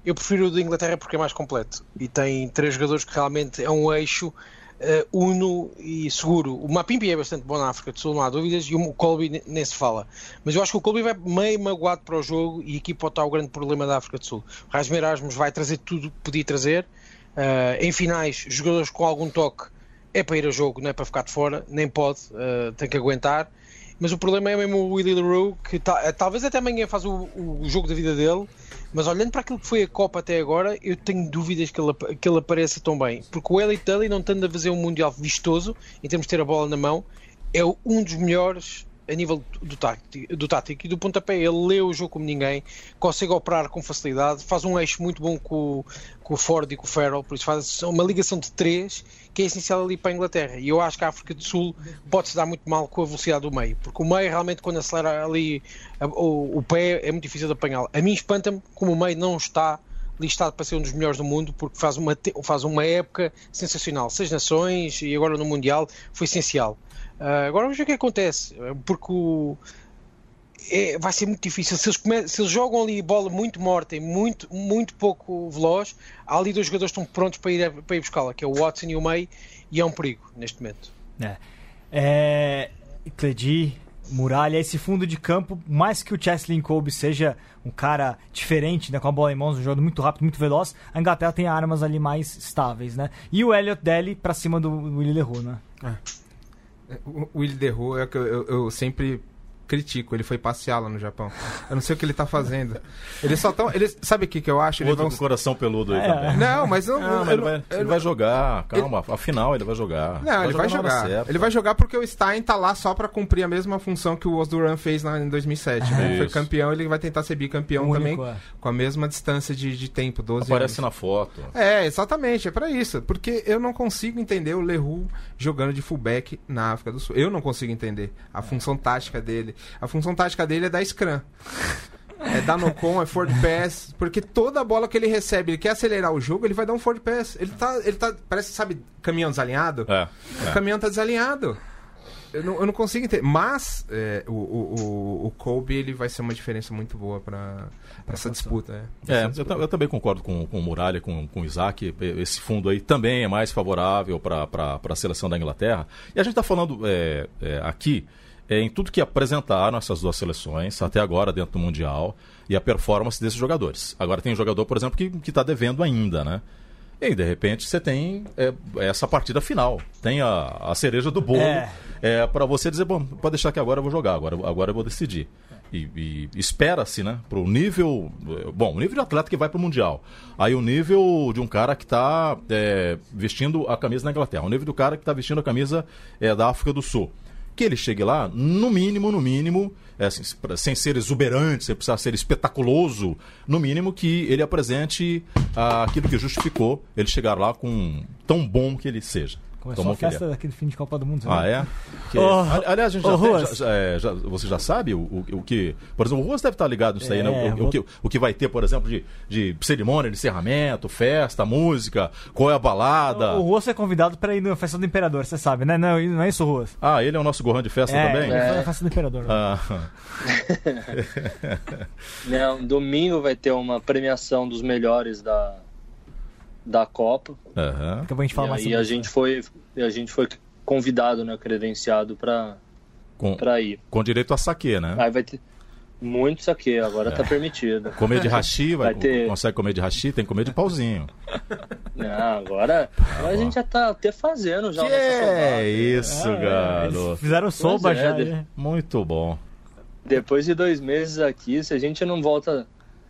Eu prefiro o da Inglaterra porque é mais completo e tem três jogadores que realmente é um eixo eh, uno e seguro. O Mapimpi é bastante bom na África do Sul, não há dúvidas, e o Colby ne- nem se fala. Mas eu acho que o Colby vai meio magoado para o jogo e aqui pode estar o grande problema da África do Sul. O Rasmus Erasmus vai trazer tudo que podia trazer. Eh, em finais, jogadores com algum toque é para ir a jogo, não é para ficar de fora, nem pode, eh, tem que aguentar. Mas o problema é mesmo o Willy LaRue, que ta- talvez até amanhã faz o, o jogo da vida dele, mas olhando para aquilo que foi a Copa até agora, eu tenho dúvidas que ele, que ele apareça tão bem. Porque o Elite Tully, não estando a fazer um Mundial vistoso, em termos de ter a bola na mão, é um dos melhores a nível do tático, do tático e do pontapé. Ele lê o jogo como ninguém, consegue operar com facilidade, faz um eixo muito bom com, com o Ford e com o Farrell, por isso faz uma ligação de três que é essencial ali para a Inglaterra. E eu acho que a África do Sul pode-se dar muito mal com a velocidade do meio, porque o meio realmente quando acelera ali a- o, o pé é muito difícil de apanhá-lo. A mim espanta-me como o meio não está listado para ser um dos melhores do mundo, porque faz uma, faz uma época sensacional. Seis nações e agora no Mundial foi essencial. Ah, agora vamos ver o que acontece, porque o, é- vai ser muito difícil. Se eles, come- se eles jogam ali bola muito morta e muito, muito pouco veloz, há ali dois jogadores que estão prontos para ir, para ir buscá-la, que é o Watson e o May, e é um perigo neste momento. É. É. Cledi, Muralha, esse fundo de campo, mais que o Chesley Kobe seja um cara diferente, né, com a bola em mãos, um jogo muito rápido, muito veloz, a Inglaterra tem armas ali mais estáveis, né? E o Elliot Daly pra cima do Willie Leroux, né? O o Willi Derru é o que eu, eu- eu sempre critico. Ele foi passear lá no Japão. Eu não sei o que ele tá fazendo. Eles só estão. Eles, sabe o que, que eu acho? Eles Outro vão... com coração peludo aí É. também. Não, mas não. Não, eu mas ele não- vai, ele não- vai jogar, calma, afinal ele vai jogar. Não, ele vai hora jogar. certa. Ele vai jogar porque o Stein tá lá só pra cumprir a mesma função que o Osduran fez lá em 2007. né? Ele foi campeão, ele vai tentar ser bicampeão O também único, é. com a mesma distância de, de tempo, 12 Aparece anos. na foto. É, exatamente, é pra isso. Porque eu não consigo entender o Leroux jogando de fullback na África do Sul. Eu não consigo entender a função tática dele. A função tática dele é dar scrum. É dar no com, é forward pass, porque toda bola que ele recebe, ele quer acelerar o jogo, ele vai dar um forward pass. Ele tá, ele tá, parece, sabe, caminhão desalinhado? É, O é. caminhão tá desalinhado. Eu não, eu não consigo entender. Mas é, o, o, o, o Kobe ele vai ser uma diferença muito boa pra, pra essa disputa. É, É, eu, eu também concordo com, com o Muralha, com, com o Isaac. Esse fundo aí também é mais favorável para a seleção da Inglaterra. E a gente está falando é, é, aqui é, em tudo que apresentaram essas duas seleções até agora dentro do Mundial e a performance desses jogadores. Agora tem um jogador, por exemplo, que está devendo ainda, né? E aí, de repente, você tem é, essa partida final. Tem a, a cereja do bolo É. é, para você dizer, bom, pode deixar que agora eu vou jogar, agora, agora eu vou decidir. E, e espera-se, né, pro nível. eh, Bom, o nível de atleta que vai pro Mundial. Aí o nível de um cara que tá é, vestindo a camisa da Inglaterra. O nível do cara que tá vestindo a camisa é, da África do Sul. Que ele chegue lá, no mínimo, no mínimo, é, assim, sem ser exuberante, sem precisar ser espetaculoso, no mínimo que ele apresente ah, aquilo que justificou ele chegar lá com tão bom que ele seja. Começou tão a é. festa daquele fim de Copa do Mundo. Ah, né? é? Que- ali- Aliás, a gente já tem- Ruas. já- é, já- você já sabe o, o, o que. Por exemplo, o Ruas deve estar ligado nisso aí, né? É, O, o vou- que, o que vai ter, por exemplo, de, de cerimônia, de encerramento, festa, música, qual é a balada. O Ruas é convidado pra ir na festa do Imperador, você sabe, né? Não, não é isso, Ruas? Ah, ele é o nosso gorrão de festa é, também? ele foi na festa do Imperador. Ah, Não, domingo vai ter uma premiação dos melhores da, da Copa. aham. Daqui a gente fala mais e sobre a isso. gente foi a gente foi convidado, né, credenciado para para ir. com direito a saque, né? Aí vai ter muito saque, agora tá permitido. Comer de hashi, vai, Vai ter- consegue comer de hashi, tem que comer de pauzinho. Não, agora, agora a gente já tá até fazendo já Que é isso, Ah, é, garoto? eles Fizeram soba é, já. de- né? Muito bom. Depois de dois meses aqui, se a gente não volta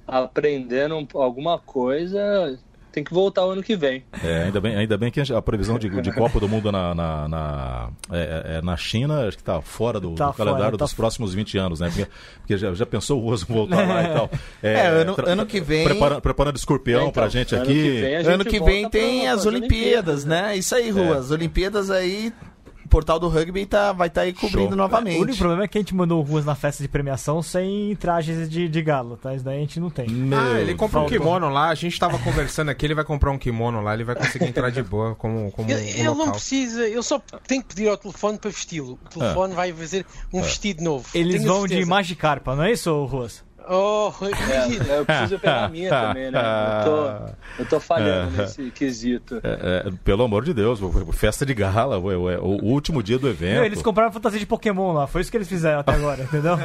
aprendendo um- alguma coisa, tem que voltar o ano que vem. É, ainda bem, ainda bem que a previsão de, de Copa do Mundo na, na, na, é, é, na China acho que está fora do, Tá do fora, calendário tá dos próximos 20 anos, né? Porque, porque já, já pensou o Roso voltar lá e tal. É, ano- ano que vem- Preparando, preparando escorpião É, então, pra gente ano aqui. que vem gente Ano que vem tem pra- as pras Olimpíadas, né? Isso aí, Rua. É. As Olimpíadas aí, portal do rugby tá, vai estar aí cobrindo Show. novamente. O único problema é que a gente mandou o Ruas na festa de premiação sem trajes de, de galo, tá? Isso daí a gente não tem. Meu Ah, ele comprou um kimono lá, a gente tava conversando aqui, ele vai comprar um kimono lá, ele vai conseguir entrar de boa como, como Ele, um ele não local. precisa, ele só tem que pedir ao telefone para vesti-lo. O telefone vai fazer um vestido novo. Eles Tenho vão de certeza. Magikarpa, não é isso, Ruas? Oh, imagina. É, eu preciso pegar a minha também, né? Eu tô, eu tô falhando nesse quesito. É, é, pelo amor de Deus, festa de gala, o último dia do evento. Meu, eles compraram a fantasia de Pokémon lá, foi isso que eles fizeram até agora, entendeu?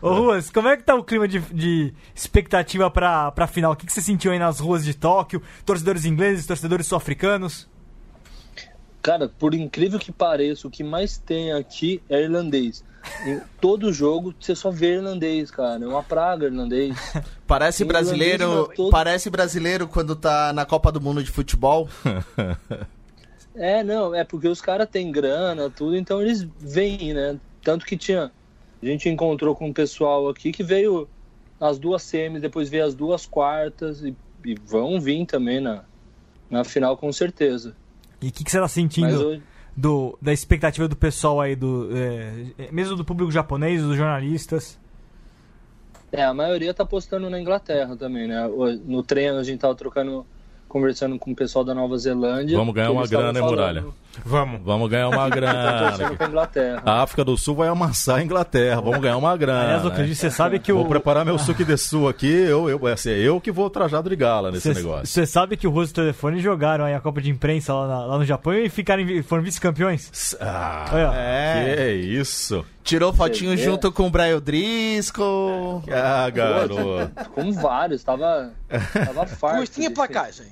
ô, ô, Ruas, como é que tá o clima de, de expectativa pra, pra final? O que, que você sentiu aí nas ruas de Tóquio? Torcedores ingleses, torcedores sul-africanos? Cara, por incrível que pareça, o que mais tem aqui é irlandês. Em todo jogo você só vê irlandês, cara. É uma praga irlandês. Parece Tem brasileiro, todo- parece brasileiro quando tá na Copa do Mundo de futebol. É, não, é porque os caras têm grana, tudo, então eles vêm, né? Tanto que tinha. A gente encontrou com um pessoal aqui que veio as duas semis, depois veio as duas quartas e, e vão vir também na, na final com certeza. E o que, que você tá sentindo do, da expectativa do pessoal aí, do, é, mesmo do público japonês, dos jornalistas? é, a maioria tá apostando na Inglaterra também, né? No treino a gente tava trocando, conversando com o pessoal da Nova Zelândia. Vamos ganhar uma grana, hein, Muralha? Vamos. Vamos ganhar uma grana. A África do Sul vai amassar a Inglaterra. Vamos ganhar uma grana. Aliás, né? Você sabe que o. Vou preparar meu suco de sul aqui. Eu, eu, assim, é eu que vou trajado de gala nesse Você negócio. você sabe que o Rosto e o Telefone jogaram aí a Copa de Imprensa lá, na- lá no Japão e ficaram, foram vice-campeões? Ah, Olha. É. que isso. Tirou fotinho junto com o Brian Driscoll. Ah, garoto. Com vários, tava, tava farto. Mas tinha de- placagem.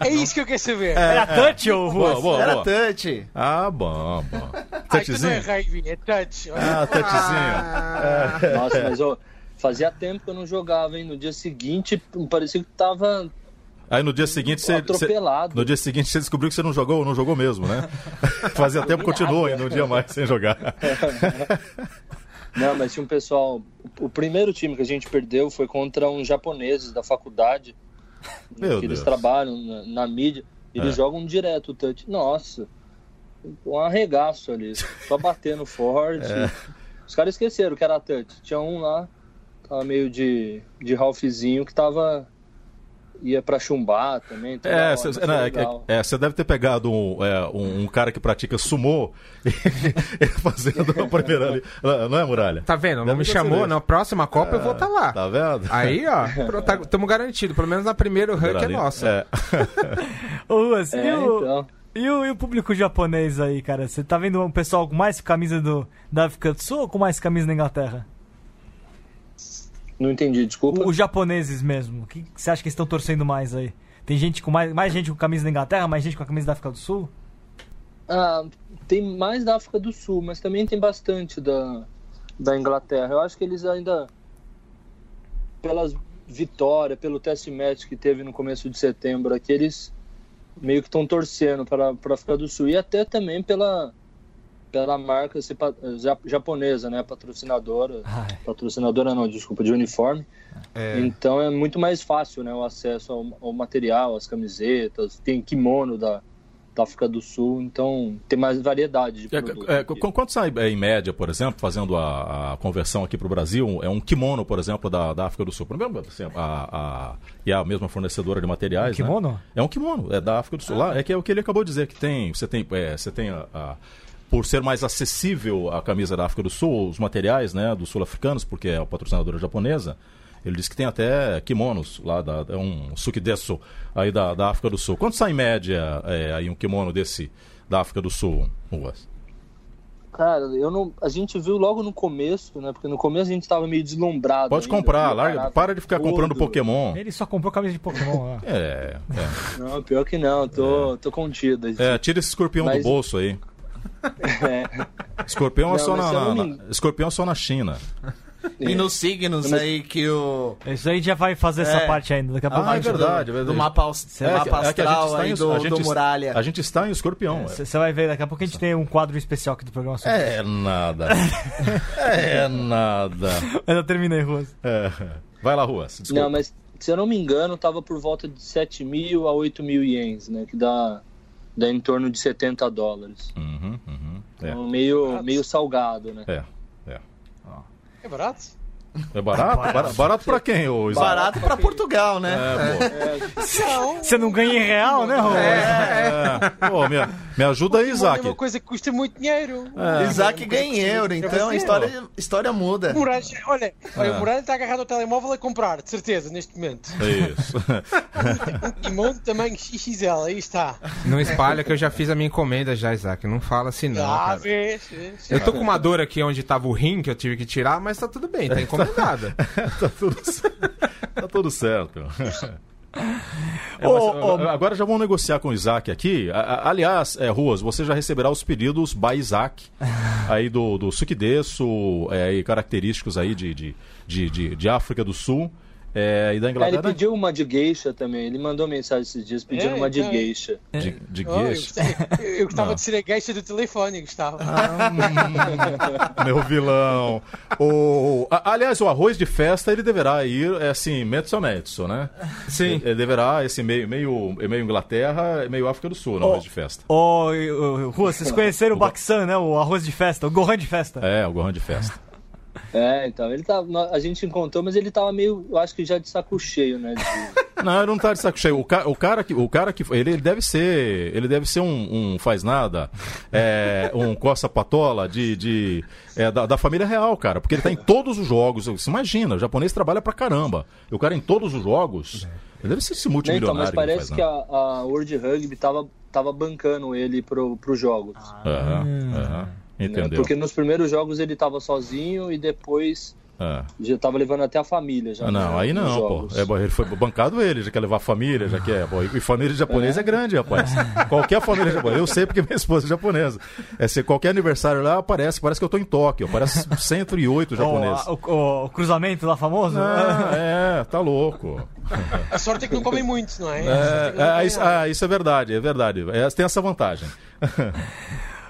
é isso que eu quero saber. Era touch ou Boa, boa, Era boa. touch. Ah, bom, bom. Ah, então não é Touchzinho? é touch. Ah, touchzinho. Nossa, mas ó, fazia tempo que eu não jogava, hein? No dia seguinte, parecia que tava Aí no dia seguinte você. você- atropelado. No dia seguinte você descobriu que você não jogou ou não jogou mesmo, né? Fazia tempo que continuou ainda um dia mais sem jogar. Não, mas tinha um pessoal. O primeiro time que a gente perdeu foi contra uns japoneses da faculdade. Meu que eles Deus. trabalham na, na mídia. Eles É. jogam direto o touch. Nossa, um arregaço ali. Só batendo forte. É. Os caras esqueceram que era touch. Tinha um lá, tava meio de, de Ralphzinho, que tava. Ia pra chumbar também. É, hora, você foi legal. deve ter pegado um, é, um, um cara que pratica sumô e fazendo a primeira ali. Não é, Muralha? Tá vendo? Não Deve me chamou, na próxima Copa eu vou estar lá. Tá vendo? Aí, ó, estamos garantidos. Pelo menos na primeira o rank é nossa. É. Ô, Ruas, É, e, o, então. e, o, e o público japonês aí, cara? Você tá vendo um pessoal com mais camisa do, da África do Sul ou com mais camisa da Inglaterra? Não entendi, desculpa. Os japoneses mesmo. O que você acha que estão torcendo mais aí? Tem gente com mais, mais gente com camisa da Inglaterra, mais gente com a camisa da África do Sul? Ah, tem mais da África do Sul, mas também tem bastante da, da Inglaterra. Eu acho que eles ainda, pelas vitórias, pelo test match que teve no começo de setembro aqui, eles meio que estão torcendo para a África do Sul. E até também pela, pela marca japonesa, né? Patrocinadora. Ai. Patrocinadora não, desculpa, de uniforme. É. Então é muito mais fácil né, o acesso ao, ao material, às camisetas, tem kimono da, da África do Sul, então tem mais variedade de É, produtos. é, aqui. qu- quanto sai é, em média, por exemplo, fazendo a, a conversão aqui para o Brasil, é um kimono, por exemplo, da, da África do Sul? Primeiro, assim, a, a, e é a mesma fornecedora de materiais, né? Kimono? É um kimono, é da África do Sul. Lá, é que é o que ele acabou de dizer, que tem, você tem, é, você tem a, a- por ser mais acessível a camisa da África do Sul, os materiais, né, dos sul-africanos, porque é a patrocinadora japonesa, ele disse que tem até kimonos lá, da, é um sukidesu aí da, da África do Sul. Quanto sai em média é, aí um kimono desse da África do Sul, Ruas? Cara, eu não, a gente viu logo no começo, né? Porque no começo a gente tava meio deslumbrado. Pode ainda, comprar, larga, para de ficar tudo. comprando Pokémon. Ele só comprou camisa de Pokémon. É, é. Não, pior que não, tô, tô contido. É, tira esse escorpião Mas- do bolso aí. É. Escorpião é Não, só mas na, não na- me- escorpião é só na China. E nos signos Mas- aí que o. Isso aí já vai fazer essa É. parte ainda. Daqui a pouco Ah, é verdade, é verdade. Do mapa, É mapa é que a gente astral está aí em- do, a gente do Muralha. A gente está em escorpião. Você vai ver, daqui a pouco a gente tem um quadro especial aqui do programa. sobre É, é nada. é nada. Mas eu terminei, Ruas. É. Vai lá, Ruas. Desculpa. Não, mas se eu não me engano, tava por volta de 7 mil a 8 mil ienes, né? Que dá, dá em torno de 70 dólares. Uhum, uhum. Então, meio, meio salgado, né? É, é. É, É barato? É barato? Barato, barato pra quem, ô Isaac? Barato pra Portugal, né? É, pô. Não. Você não ganha em real, né, Ruas? É. Pô, me, me ajuda aí, É Isaac. uma coisa que custa muito dinheiro. Isaac ganha em euro, então a história, história muda. Muralha, olha, olha, Ah. o Muralha está agarrado ao telemóvel a comprar, de certeza, neste momento. É isso. Um kimono tamanho XXL, aí está. Não espalha que eu já fiz a minha encomenda já, Isaac. Não fala assim não, Ah, vês, vês. Eu tô com uma dor aqui onde tava o rim que eu tive que tirar, mas tá tudo bem, tá encomendada. tá, tudo, c- tá tudo certo. É, Ô, mas, agora já vamos negociar com o Isaac aqui. Aliás, é, Ruas, você já receberá os pedidos by Isaac aí do, do sukidesu, é, e característicos aí de, de, de, de, de África do Sul. É, e da É, ele Inglaterra pediu uma de geisha também. Ele mandou mensagem esses dias pedindo É, uma de então, geisha. de, de Oh, eu, eu gostava de ser a gueixa do telefone, Gustavo. Meu vilão. O, a- aliás, o arroz de festa ele deverá ir é assim, mezzo a mezzo, né? Sim. Ele, ele deverá esse meio, meio, meio Inglaterra, meio África do Sul, no Oh. arroz de festa. Ô, ô, Rua, vocês conheceram o Baksan, né? O arroz de festa, o Gohan de festa. É, o gorrão de festa. É, então, ele tava. A gente encontrou, mas ele tava meio, eu acho que já de saco cheio, né? de- Não, ele não tá de saco cheio. O, ca- o cara que, o cara que ele, ele deve ser, ele deve ser um, um faz nada, é, um coça patola de, de é, da, da família real, cara, porque ele tá em todos os jogos. Você imagina, o japonês trabalha pra caramba. E o cara em todos os jogos, ele deve ser esse Né, multimilionário. então, mas que parece que nada. a, a World Rugby tava, tava bancando ele pro, pros jogos. Aham, aham. Entendeu? Porque nos primeiros jogos ele tava sozinho e depois É. já tava levando até a família. Já, Ah, não, né, aí nos não, pô. É, bom, ele foi bancado ele, já quer levar a família, já quer. Pô, e família japonesa é. grande, rapaz. Qualquer família japonesa. Eu sei porque minha esposa é japonesa. É, se qualquer aniversário lá aparece, parece que eu tô em Tóquio, parece 108 Ó, japoneses. o, o- o cruzamento lá famoso? Ah, é, tá louco. A sorte é que não comem muito, não é? É, não é, comem isso, ah, isso é verdade, é verdade. É, tem essa vantagem.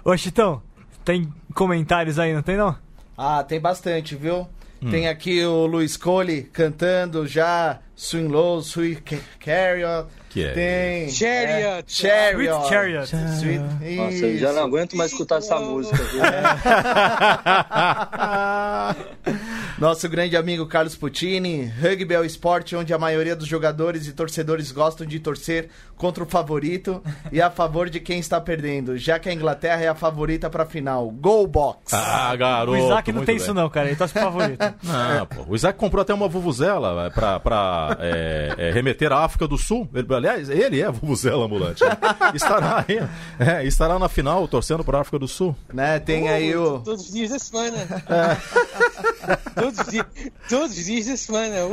Ô, Chitão, tem comentários aí, não tem não? Ah, tem bastante, viu? Hum. Tem aqui o Luiz Cole cantando já Swing Low, Sweet Ca- Carriot. Que é Tem. Chariot. é, Chariot. Sweet Chariot. Sweet- Nossa, eu já não aguento mais escutar essa música. Viu? Nosso grande amigo Carlos Puccini. Rugby é o esporte onde a maioria dos jogadores e torcedores gostam de torcer contra o favorito e a favor de quem está perdendo, já que a Inglaterra é a favorita para a final. Go Box! Ah, garoto. o Isaac não tem bem. isso não, cara. Ele torce pro favorito. Não, pô. O Isaac comprou até uma vuvuzela é, pra, pra é, é, remeter à África do Sul. Ele, aliás, ele é a vuvuzela ambulante. estará, aí, é, estará na final torcendo pra África do Sul. Né? Tem aí o. Todos os dias da semana. É. todos, os dias, todos os dias da semana. Uh.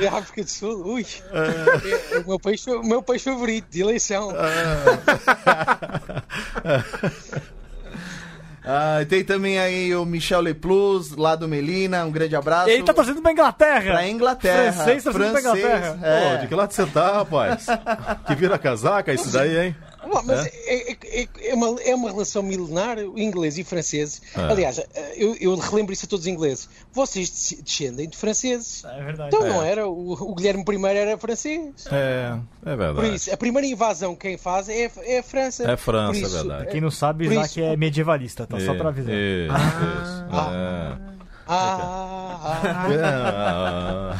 É a África do Sul, ui. É o meu país, o meu país favorito, de eleição. Ah, tem também aí o Michel Leplus, lá do Melina. Um grande abraço. Ele tá torcendo pra Inglaterra. Pra Inglaterra. Francês torcendo pra Inglaterra. É. Pô, de que lado você tá, rapaz? Que vira casaca isso daí, hein? Ué, Mas é, é- é uma, é uma relação milenar, inglês e franceses. Ah. Aliás, eu, eu relembro isso a todos os ingleses. Vocês des- descendem de franceses. É verdade. Então não era, o, o Guilherme I era francês. É, é Por verdade. isso, a primeira invasão quem faz é, é a França. É França, Por isso, é verdade. Quem não sabe, Por Isaac isso- é medievalista, tá? Só pra avisar. Isso, isso. Ah. É. Ah, ah, Ah.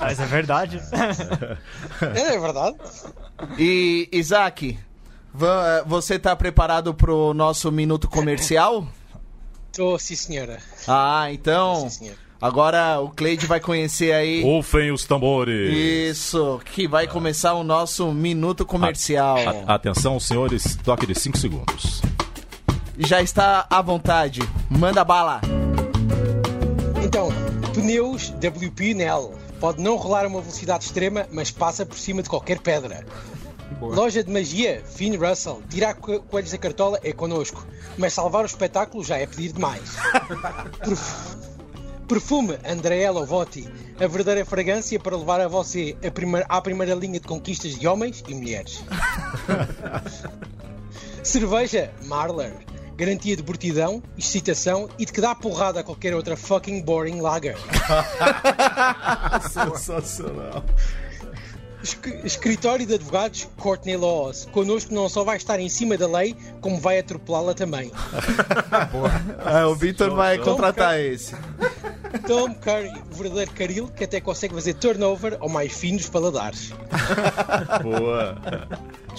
Mas é verdade. é, é verdade. E, Isaac, você tá preparado pro nosso minuto comercial? Estou, sim senhora. Ah, então. Sim senhora. Agora o Cleide vai conhecer aí. Rufem os tambores. Isso, que vai começar o nosso minuto comercial. A- atenção, senhores, toque de 5 segundos. Já está à vontade. Manda bala. Então, pneus WP Nel. Pode não rolar a uma velocidade extrema, mas passa por cima de qualquer pedra. Loja de magia, Finn Russell. Tirar co- coelhos da cartola é connosco. Mas salvar o espetáculo já é pedir demais. Perf- Perfume Andrea Votti. A verdadeira fragrância para levar a você a primeira- à primeira linha de conquistas de homens e mulheres. Cerveja Marler. Garantia de bortidão, excitação e de que dá porrada a qualquer outra fucking boring lager. Sensacional. Esc- Escritório de Advogados Courtney Laws. Connosco não só vai estar em cima da lei, como vai atropelá-la também. É, o Vitor vai contratar esse. Tom Curry, o verdadeiro caril que até consegue fazer turnover ao mais fino dos paladares. Boa.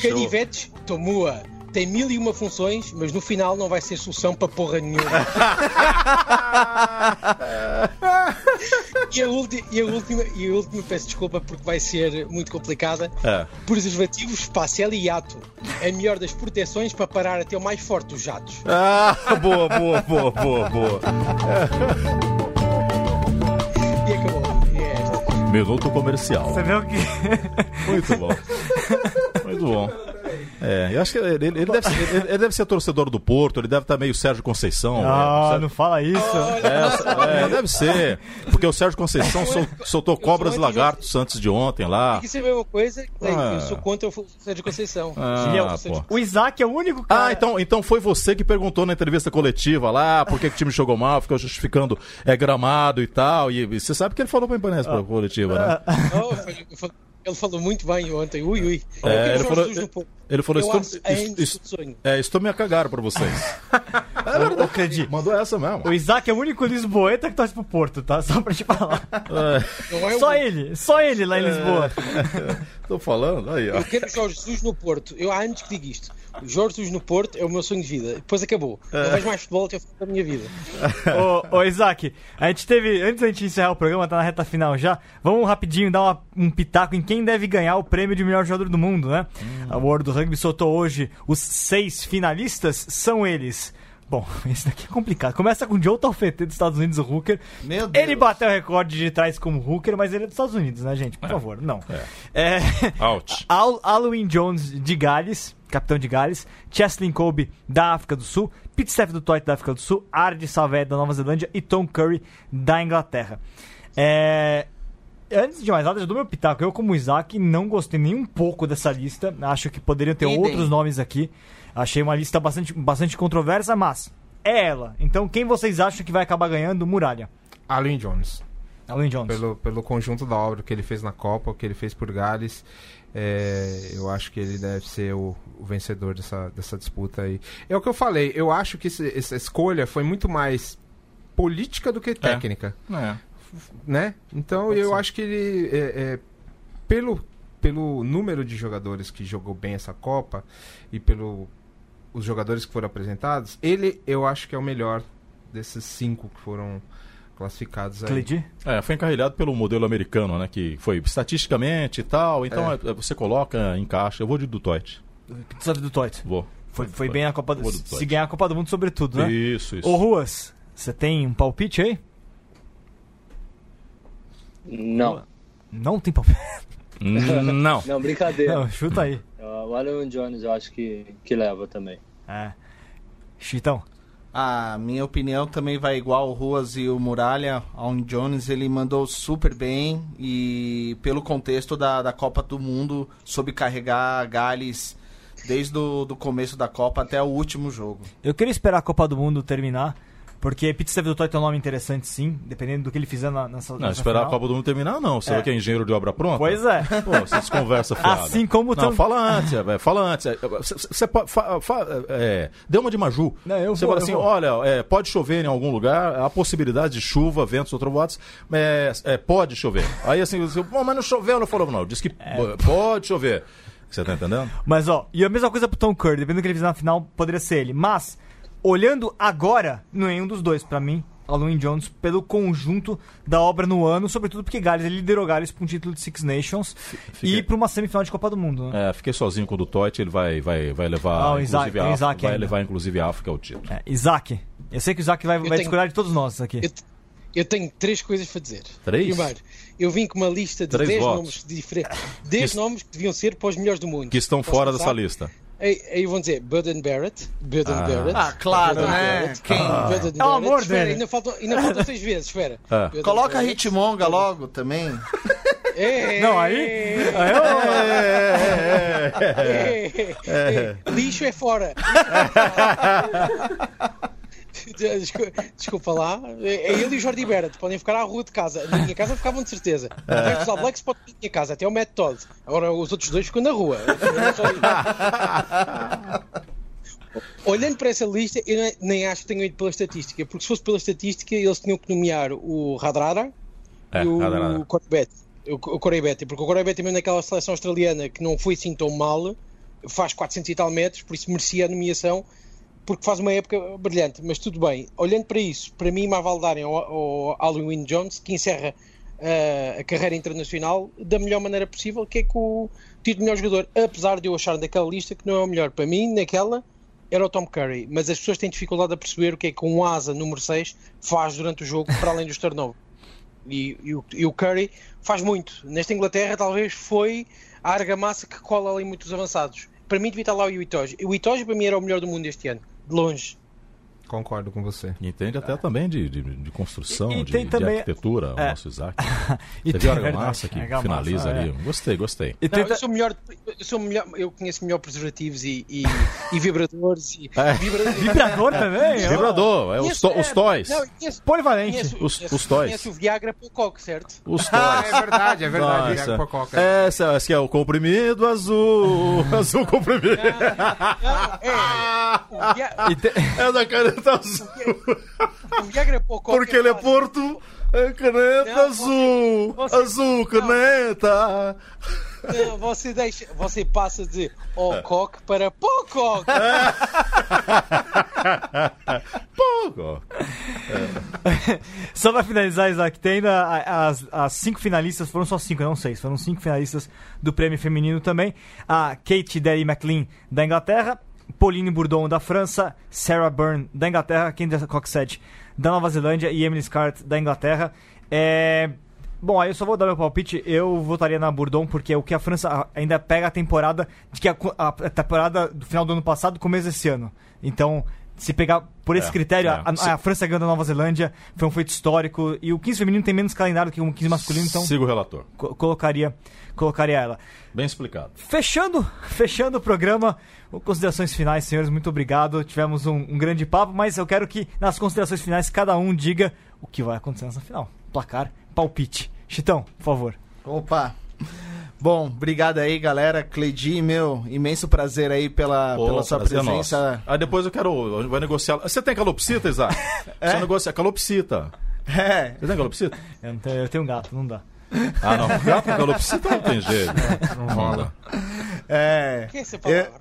Canivetes Tomua. Tem mil e uma funções, mas no final não vai ser solução para porra nenhuma. e, a ulti- e a última, e a última, peço desculpa porque vai ser muito complicada. É. Preservativo Espacial e Yato. A melhor das proteções para parar até o mais forte dos jatos. Ah, boa, boa, boa, boa, boa. E acabou. É esta. Minuto comercial. Você vê o que. Muito bom. Muito bom. É, eu acho que ele, ele deve ser, ele, ele deve ser torcedor do Porto, ele deve estar meio Sérgio Conceição. Ah, né? não fala isso. É, é, deve ser. Porque o Sérgio Conceição sol- soltou cobras e lagartos antes de ontem lá. Tem que ser a mesma coisa. Ah. Eu sou contra o Sérgio Conceição. Ah, é o pô. Sérgio O Isaac é o único cara. Ah, então, então foi você que perguntou na entrevista coletiva lá por que, que o time jogou mal, ficou justificando é, gramado e tal. E, e você sabe que ele falou pra imprensa Ah. coletiva, né? Ele falou muito bem ontem. Ui, ui. É, ele falou-. Ele falou: Eu estou, acho é es- es- do sonho. é, estou me a cagar pra vocês. Ô, ô, Credi, Mandou essa mesmo. O Isaac é o único lisboeta que torce pro Porto, tá? Só pra te falar. É Só ele, só ele lá em Lisboa. Tô falando, aí, ó. Eu quero Jorge Jesus no Porto. Eu há anos que digo isto. O Jorge Jesus no Porto é o meu sonho de vida. Depois acabou. Não vejo mais futebol até o fim da minha vida. ô, ô, Isaac, a gente teve. Antes da gente encerrar o programa, tá na reta final já. Vamos rapidinho dar uma- um pitaco em quem deve ganhar o prêmio de melhor jogador do mundo, né? A World Rugby soltou hoje os seis finalistas. São eles. Bom, esse daqui é complicado. Começa com o Joe Taufete dos Estados Unidos, o Hooker. Meu Deus. Ele bateu o recorde de trás como Hooker, mas ele é dos Estados Unidos, né, gente? Por favor, não. É. Out. Al Alwyn Jones de Gales, capitão de Gales, Cheslin Kobe da África do Sul, Pete Steph do Toit da África do Sul, Ard Salvé da Nova Zelândia e Tom Curry da Inglaterra. É, Antes de mais nada, já dou meu pitaco. Eu, como Isaac, não gostei nem um pouco dessa lista. Acho que poderiam ter Idem. outros nomes aqui. Achei uma lista bastante, bastante controversa, mas é ela. Então, quem vocês acham que vai acabar ganhando? Muralha. Alwyn Jones. Alwyn Jones. Pelo, pelo conjunto da obra que ele fez na Copa, o que ele fez por Gales, é, eu acho que ele deve ser o, o vencedor dessa, dessa disputa aí. É o que eu falei, eu acho que esse- essa escolha foi muito mais política do que técnica, É. né? Então eu acho que ele, é, é, pelo, pelo número de jogadores que jogou bem essa Copa e pelo os jogadores que foram apresentados, ele eu acho que é o melhor desses cinco que foram classificados aí. Cleide? É, foi encarrilhado pelo modelo americano, né? Que foi estatisticamente e tal. Então é, você coloca, encaixa. Eu vou de Dutoit. Pete Steph do Toit. Vou. Foi, foi bem a Copa do do Se ganhar a Copa do Mundo, sobretudo, né? Isso, isso. Ô, Ruas, você tem um palpite aí? Não. Não tem. Hum, Não. Não, brincadeira. Não, chuta aí. Uh, o Alan Jones eu acho que, que leva também. É. Chitão. A minha opinião também vai igual o Ruas e o Muralha. Alan Jones, ele mandou super bem e pelo contexto da, da Copa do Mundo, soube carregar Gales desde o do começo da Copa até o último jogo. Eu queria esperar a Copa do Mundo terminar, porque Pete Steve do Toy tem um nome interessante, sim, dependendo do que ele fizer na, nessa. Não, nessa esperar final. a Copa do Mundo terminar, não. Você É. é. que é engenheiro de obra pronta? Pois é. Pô, vocês conversam fiada. Assim como Não, tam- fala antes, é, velho, fala antes. Você pode. fa- fa- é, dê uma de Maju. Não, Você fala assim: vou. olha, é, pode chover em algum lugar, há possibilidade de chuva, ventos ou trovoadas, é, é, pode chover. Aí assim, você, Pô, mas não choveu, não falou, não. Diz que É. pode chover. Você tá entendendo? Mas ó, e a mesma coisa pro Tom Curry, dependendo do que ele fizer na final, poderia ser ele. Mas, olhando agora, nenhum dos dois, pra mim, Alwyn Jones, pelo conjunto da obra no ano, sobretudo porque Gales, ele liderou Gales pra um título de Six Nations fiquei- e pra uma semifinal de Copa do Mundo, né? É, fiquei sozinho com o do Toit, ele vai, vai, vai levar, Ah, o inclusive, Isaac, a Isaac vai ainda. levar inclusive a África ao título. É, Isaac. Eu sei que o Isaac vai, vai tenho- discordar de todos nós aqui. Eu, eu tenho três coisas para dizer. Três? Primeiro, eu vim com uma lista de Três 10 votos. nomes diferentes. 10 Que- nomes que deviam ser para os melhores do mundo. Que estão Posso fora começar? dessa lista. Aí, aí vão dizer Budden Barrett. Budden Ah. Barrett. Ah, claro, Budden né? Barrett. Quem? Budden É o Barrett. amor Espera, dele. Ainda faltam, ainda faltam seis vezes, espera. Ah. Coloca Barrett. Hitmonga logo também. É, Não, aí. aí eu- é, é, Lixo é fora. Desculpa, desculpa lá. É ele e o Jordi Barrett. Podem ficar à rua de casa. Na minha casa ficavam de certeza. O All Blacks pode ir na minha casa. Até o Matt Todd. Agora os outros dois ficam na rua. É. Olhando para essa lista, eu nem- acho que tenham ido pela estatística, porque se fosse pela estatística, eles tinham que nomear o Radradar É, e o Betty. O, Betty, porque o Corey Betty, mesmo naquela seleção australiana que não foi assim tão mal, faz 400 e tal metros, por isso merecia a nomeação, porque faz uma época brilhante. Mas tudo bem, olhando para isso, para mim, mais vale darem ao, ao Alwyn Jones, que encerra ah, a carreira internacional da melhor maneira possível, que é com o título de melhor jogador, apesar de eu achar naquela lista que não é o melhor. Para mim, naquela era o Tom Curry, mas as pessoas têm dificuldade a perceber o que é que um asa número 6 faz durante o jogo, para além dos turnovers. E, e e o Curry faz muito. Nesta Inglaterra, talvez foi a argamassa que cola ali muitos avançados. para mim devia estar lá o Itoji. O Itoji para mim era o melhor do mundo este ano, longe. Concordo com você. E entende até também de, de, de construção, E- e de, tem de também- arquitetura, o é. nosso Isaac. E Você tem- viu a é argamassa que argamassa, finaliza é. ali? Gostei, gostei. Não, tenta- eu sou melhor, eu sou melhor, eu conheço melhor preservativos e, e, e vibradores e É. vibradores. Vibrador também? ó. Vibrador, é os, to- os toys. Não, eu conheço, Polivalente. conheço, Os- conheço- os toys. Conheço o Viagra Pocock, certo? Os Ah, toys. é verdade, é verdade. Nossa. Viagra Pococa. Essa, esse é o comprimido azul. azul comprimido. Não, é. O, Via, E te- É da caneta azul. Pocock. Porque ele é porto. É caneta Não, azul. você- azul, não. caneta. Não, você, deixa, você passa de Ocock para Pocock. Pouco. Só pra finalizar, Isaac, tem ainda as, as cinco finalistas, foram só cinco, não seis, foram cinco finalistas do prêmio feminino também. A Kate Derry McLean da Inglaterra, Pauline Bourdon da França, Sarah Byrne da Inglaterra, Kendra Coxette da Nova Zelândia e Emily Scart da Inglaterra. É... Bom, aí eu só vou dar meu palpite. Eu votaria na Bourdon, porque é o que a França ainda pega a temporada de que a, a temporada do final do ano passado, começo desse ano. Então, se pegar por esse É, critério, é. a, a França ganhando a Nova Zelândia foi um feito histórico. E o 15 feminino tem menos calendário que o 15 masculino, então Siga o relator. co- colocaria, colocaria ela. Bem explicado. Fechando, fechando o programa, considerações finais, senhores, muito obrigado. Tivemos um, um grande papo, mas eu quero que nas considerações finais cada um diga o que vai acontecer nessa final. Placar, palpite. Chitão, por favor. Opa. Bom, obrigado aí, galera. Cleidi, meu, imenso prazer aí pela, Pô, pela sua é presença. nosso. Aí depois eu quero. Vai negociar. Você tem calopsita, Isaac? Você negocia calopsita. É, Você tem calopsita? Eu, não tenho, eu tenho um gato, não dá. Ah, não. Gato com calopsita não tem jeito. Não rola. é. O que é essa palavra?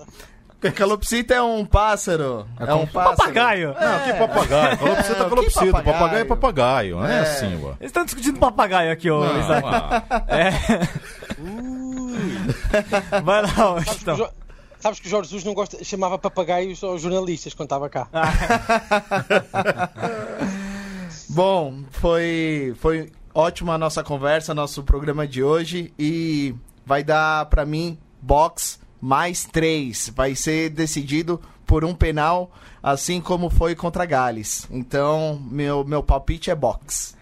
É, calopsita é um pássaro. É, um pássaro. Papagaio! Não, que papagaio. Calopsita é calopsita. papagaio? Papagaio é papagaio. Não é, É. assim, ué. Eles estão discutindo papagaio aqui, ô Não, Isaac. ah. É. Vai lá, ô Sabes que, o Chitão. Jo- sabes que o Jorge Jesus não gosta, chamava papagaios aos jornalistas quando estava cá. Bom, foi, foi ótima a nossa conversa, nosso programa de hoje. E vai dar pra mim box mais três. Vai ser decidido por um penal, assim como foi contra Gales. Então, meu, meu palpite é box.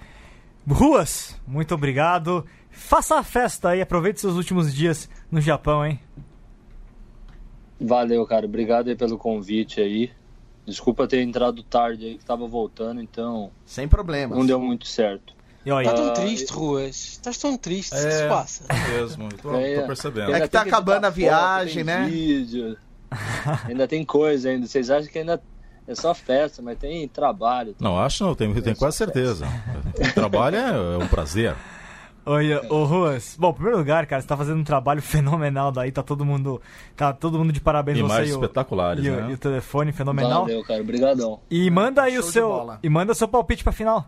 Ruas, muito obrigado. Faça a festa aí, aproveite seus últimos dias no Japão, hein? Valeu, cara. Obrigado aí pelo convite aí. Desculpa ter entrado tarde aí, que tava voltando, então Sem problemas. não deu muito certo. E olha, Estás tão Ah, triste, Ruas. Estás tão triste. O que É. se passa? Mesmo. Tô, É, tô percebendo. É que tá tem acabando a foto, viagem, tem né? Vídeo. ainda tem coisa ainda. Vocês acham que ainda é só festa, mas tem trabalho. Não, acho não, tenho, tenho quase certeza. Trabalho é, é um prazer. Oi, ô Ruas. Bom, em primeiro lugar, cara, você tá fazendo um trabalho fenomenal daí, tá todo mundo, tá todo mundo de parabéns você Imagens e o, espetaculares, e, o- né? e o telefone fenomenal. Valeu, cara. Obrigadão. E manda aí o Show de seu e manda seu palpite pra final.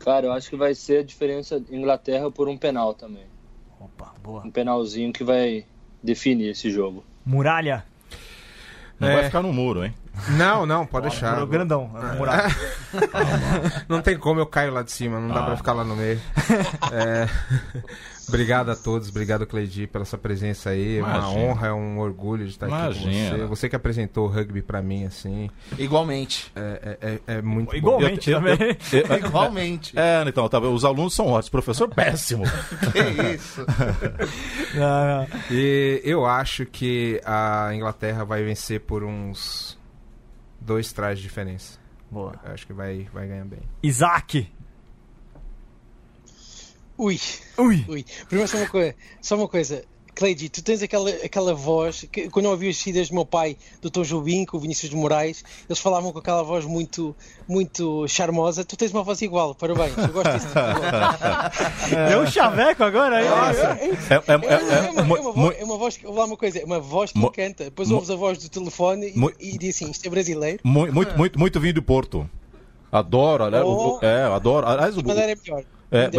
Cara, eu acho que vai ser a diferença Inglaterra por um penal também. Opa, boa. Um penalzinho que vai definir esse jogo. Muralha. Não É. vai ficar no muro, hein? Não, não, pode deixar. Muro grandão. Muralha. Não tem como eu caio lá de cima, não dá Ah. pra ficar lá no meio. É, Obrigado a todos, obrigado Cleidi pela sua presença aí. É uma Imagina. honra, é um orgulho de estar aqui com Imagina. você. Você que apresentou o rugby pra mim, assim, Igualmente. é, é- é- é muito bom. Igualmente Eu- eu- também. eu- eu- Igualmente. É, então, tá, os alunos são ótimos, professor péssimo. Que isso. Não, não. E eu acho que a Inglaterra vai vencer por uns dois trás de diferença. Boa. Eu acho que vai, vai ganhar bem. Isaac. Ui, Ui. ui. Primeiro só uma coisa. Só uma coisa. Cleide, tu tens aquela, aquela voz que quando eu ouvi as filhas do meu pai, do Dr. Jubim, com o Vinícius de Moraes, eles falavam com aquela voz muito, muito charmosa. Tu tens uma voz igual, parabéns. Eu gosto disso. Deu um chaveco agora. É, é, É, é, é, é, é é, uma, é voz, é vou lá uma coisa, é uma voz que encanta. Depois ouves a voz do telefone e, e diz assim: isto é brasileiro. mu- muito, muito, muito vinho de Porto. Adoro, aliás, Oh. é, adoro. Aliás, o, madeira é melhor. É, é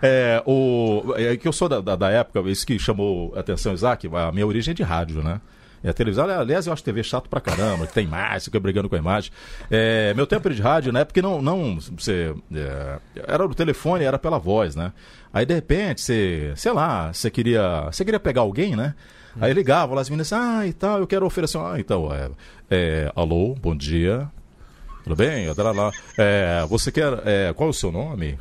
é, o, é que eu sou da, da, da época, isso que chamou a atenção, Isaac, a minha origem é de rádio, né? É, a televisão, aliás, eu acho TV chato pra caramba, que tem imagem, fica brigando com a imagem. É, meu tempo de rádio, na época, não, não você, é, era o telefone, era pela voz, né? Aí, de repente, você, sei lá, você queria, você queria pegar alguém, né? Aí ligava lá, as meninas, ah, e tal, eu quero oferecer, ah, então, é, é, alô, bom dia, tudo bem? É, você quer, é, qual é o seu nome?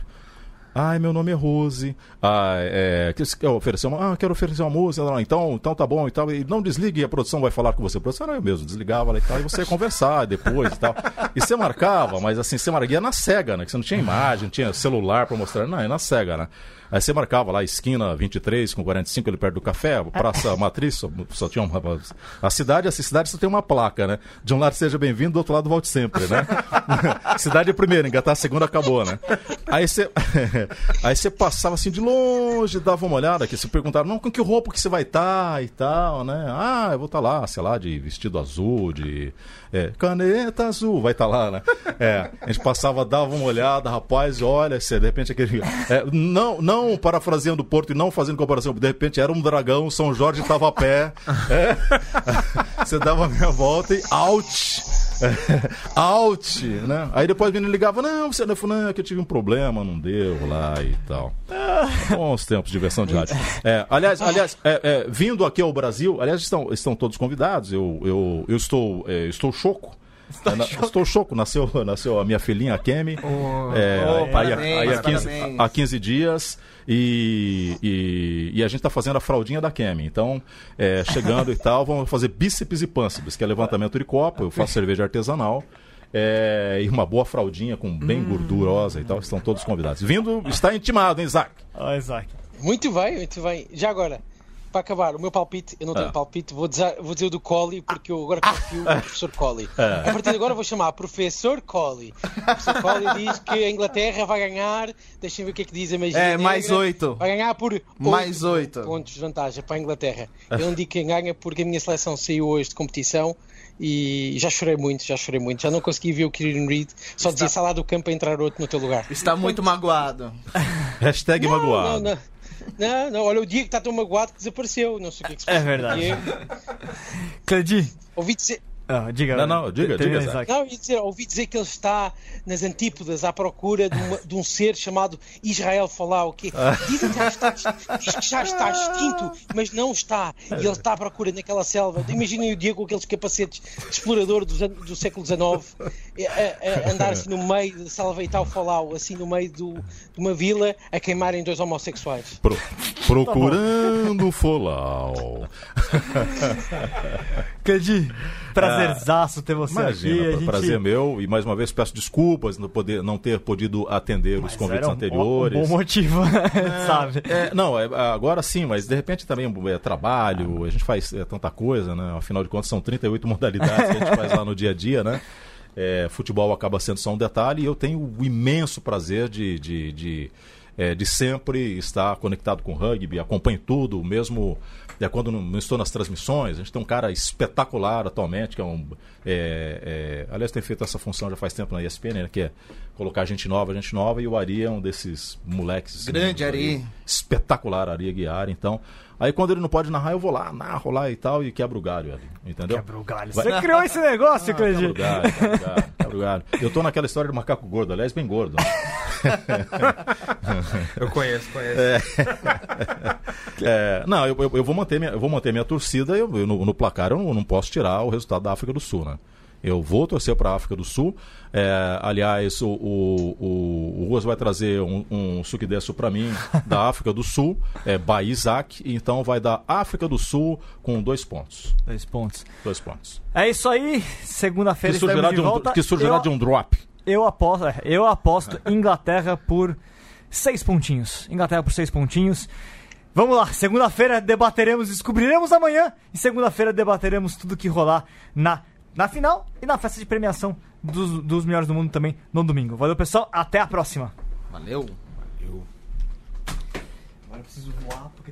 Ai, meu nome é Rose. Ah, é, que- quer oferecer uma, ah, quero oferecer uma música. Então, então tá bom e tal. E não desligue, a produção vai falar com você. A produção era eu mesmo, desligava e tal. E você ia conversar depois e tal. E você marcava, mas assim, você marcava na cega, né? Que você não tinha imagem, não tinha celular pra mostrar. Não, é na cega, né? Aí você marcava lá, esquina 23 com 45 ali perto do café, Praça Matriz, só, só tinha uma. A cidade, essa cidade só tem uma placa, né? De um lado seja bem-vindo, do outro lado volte sempre, né? cidade é primeiro, engatar a segunda acabou, né? Aí você. Aí você passava assim de longe, dava uma olhada, que se perguntaram, não, com que roupa que você vai estar e tal, né? Ah, eu vou estar lá, sei lá, de vestido azul, de é, caneta azul, vai estar lá, né? É, a gente passava, dava uma olhada, rapaz, olha, você, de repente aquele. é, não, não parafraseando o Porto e não fazendo comparação, de repente era um dragão, São Jorge estava a pé. é. você dava a meia volta e out! out, né? Aí depois a menina ligava, não, você não, não, é que eu tive um problema, não deu lá e tal. Bons tempos de diversão de rádio. É, aliás, aliás é, é, vindo aqui ao Brasil, aliás, estão, estão todos convidados, eu, eu, eu estou, é, estou choco. É, na- estou choco, nasceu, nasceu a minha filhinha, a Kemi. É, Oh, aí, parabéns, aí há, 15, parabéns. há 15 dias. E, e, e a gente está fazendo a fraldinha da Kemi. Então, é, chegando e tal, vamos fazer bíceps e pânceps, que é levantamento de copo. Eu faço cerveja artesanal. é, e uma boa fraldinha com bem gordurosa e tal. Estão todos convidados. Vindo, está intimado, hein, Isaac? Ó, Isaac. Muito bem, muito bem. Já agora, para acabar, o meu palpite, eu não tenho Ah. palpite, vou dizer, vou dizer o do Colli, porque eu agora confio no professor Colli. Ah. A partir de agora vou chamar professor Colli. O professor Colli diz que a Inglaterra vai ganhar, deixem ver o que é que diz a magia É, negra, mais oito. Vai ganhar por Mais oito. pontos de vantagem para a Inglaterra. Eu não digo quem ganha porque a minha seleção saiu hoje de competição e já chorei muito, já chorei muito. Já não consegui ver o Kieran Reid, só dizia sai lá do campo a entrar outro no teu lugar. Está muito magoado. Hashtag Não, magoado. não, não. Não, não, olha, o Diego está tão magoado que desapareceu. Não sei o que é que se É verdade. Cledi. Ouvi dizer, Ah, diga. Não, não, diga, diga, Isaac. não, ia dizer, ouvi dizer que ele está nas antípodas à procura de, uma- de um ser chamado Israel Falau, que dizem que já está, diz que já está extinto, mas não está. E ele está à procura naquela selva. Imaginem o Diego com aqueles capacetes de explorador an- do, século XIX, a, a- andar assim no meio da selva e tal Falau, assim no meio do- de uma vila, a queimarem dois homossexuais. Pro- procurando Folau. Cledi, prazerzaço ter você Imagina, aqui. A gente... prazer meu. E mais uma vez peço desculpas não, poder, não ter podido atender os convites um- anteriores. Um bom motivo, sabe? É, não, é, agora sim, mas de repente também é trabalho, a gente faz é, tanta coisa, né? Afinal de contas, são 38 modalidades que a gente faz lá no dia a dia, né? É, futebol acaba sendo só um detalhe e eu tenho o imenso prazer de, de, de, é, de sempre estar conectado com o rugby, acompanho tudo, mesmo é, quando não, estou nas transmissões. A gente tem um cara espetacular atualmente, que é um. é, é, aliás, tem feito essa função já faz tempo na ESPN, né, que é colocar gente nova, gente nova, e o Ari é um desses moleques. Grande né, Ari. espetacular Ari Aguiar, então. Aí quando ele não pode narrar, eu vou lá, narro lá e tal, e quebro o galho ali, entendeu? Quebra o galho. Vai- Você criou esse negócio, Quebra o Cledi. galho, quebra o galho, quebra o galho. Eu tô naquela história do macaco gordo, aliás, bem gordo. Eu conheço, conheço. É, não, eu, eu- eu vou manter minha, eu vou manter minha torcida, eu, eu no, no placar eu não, não posso tirar o resultado da África do Sul, né? Eu vou torcer para a África do Sul. É, aliás, o, o, o, o Ruas vai trazer um, um suquidesso para mim da África do Sul, é Isaac, então vai dar África do Sul com dois pontos. Dois pontos. Dois pontos. É isso aí. Segunda-feira Que surgirá, estaremos de de um, volta. que surgirá eu, de um drop. eu aposto, é, eu aposto Inglaterra por seis pontinhos. Inglaterra por seis pontinhos. Vamos lá, segunda-feira debateremos, descobriremos amanhã. E segunda-feira debateremos tudo que rolar na, na final e na festa de premiação dos, dos melhores do mundo também no domingo. Valeu, pessoal. Até a próxima. Valeu. Agora eu preciso voar porque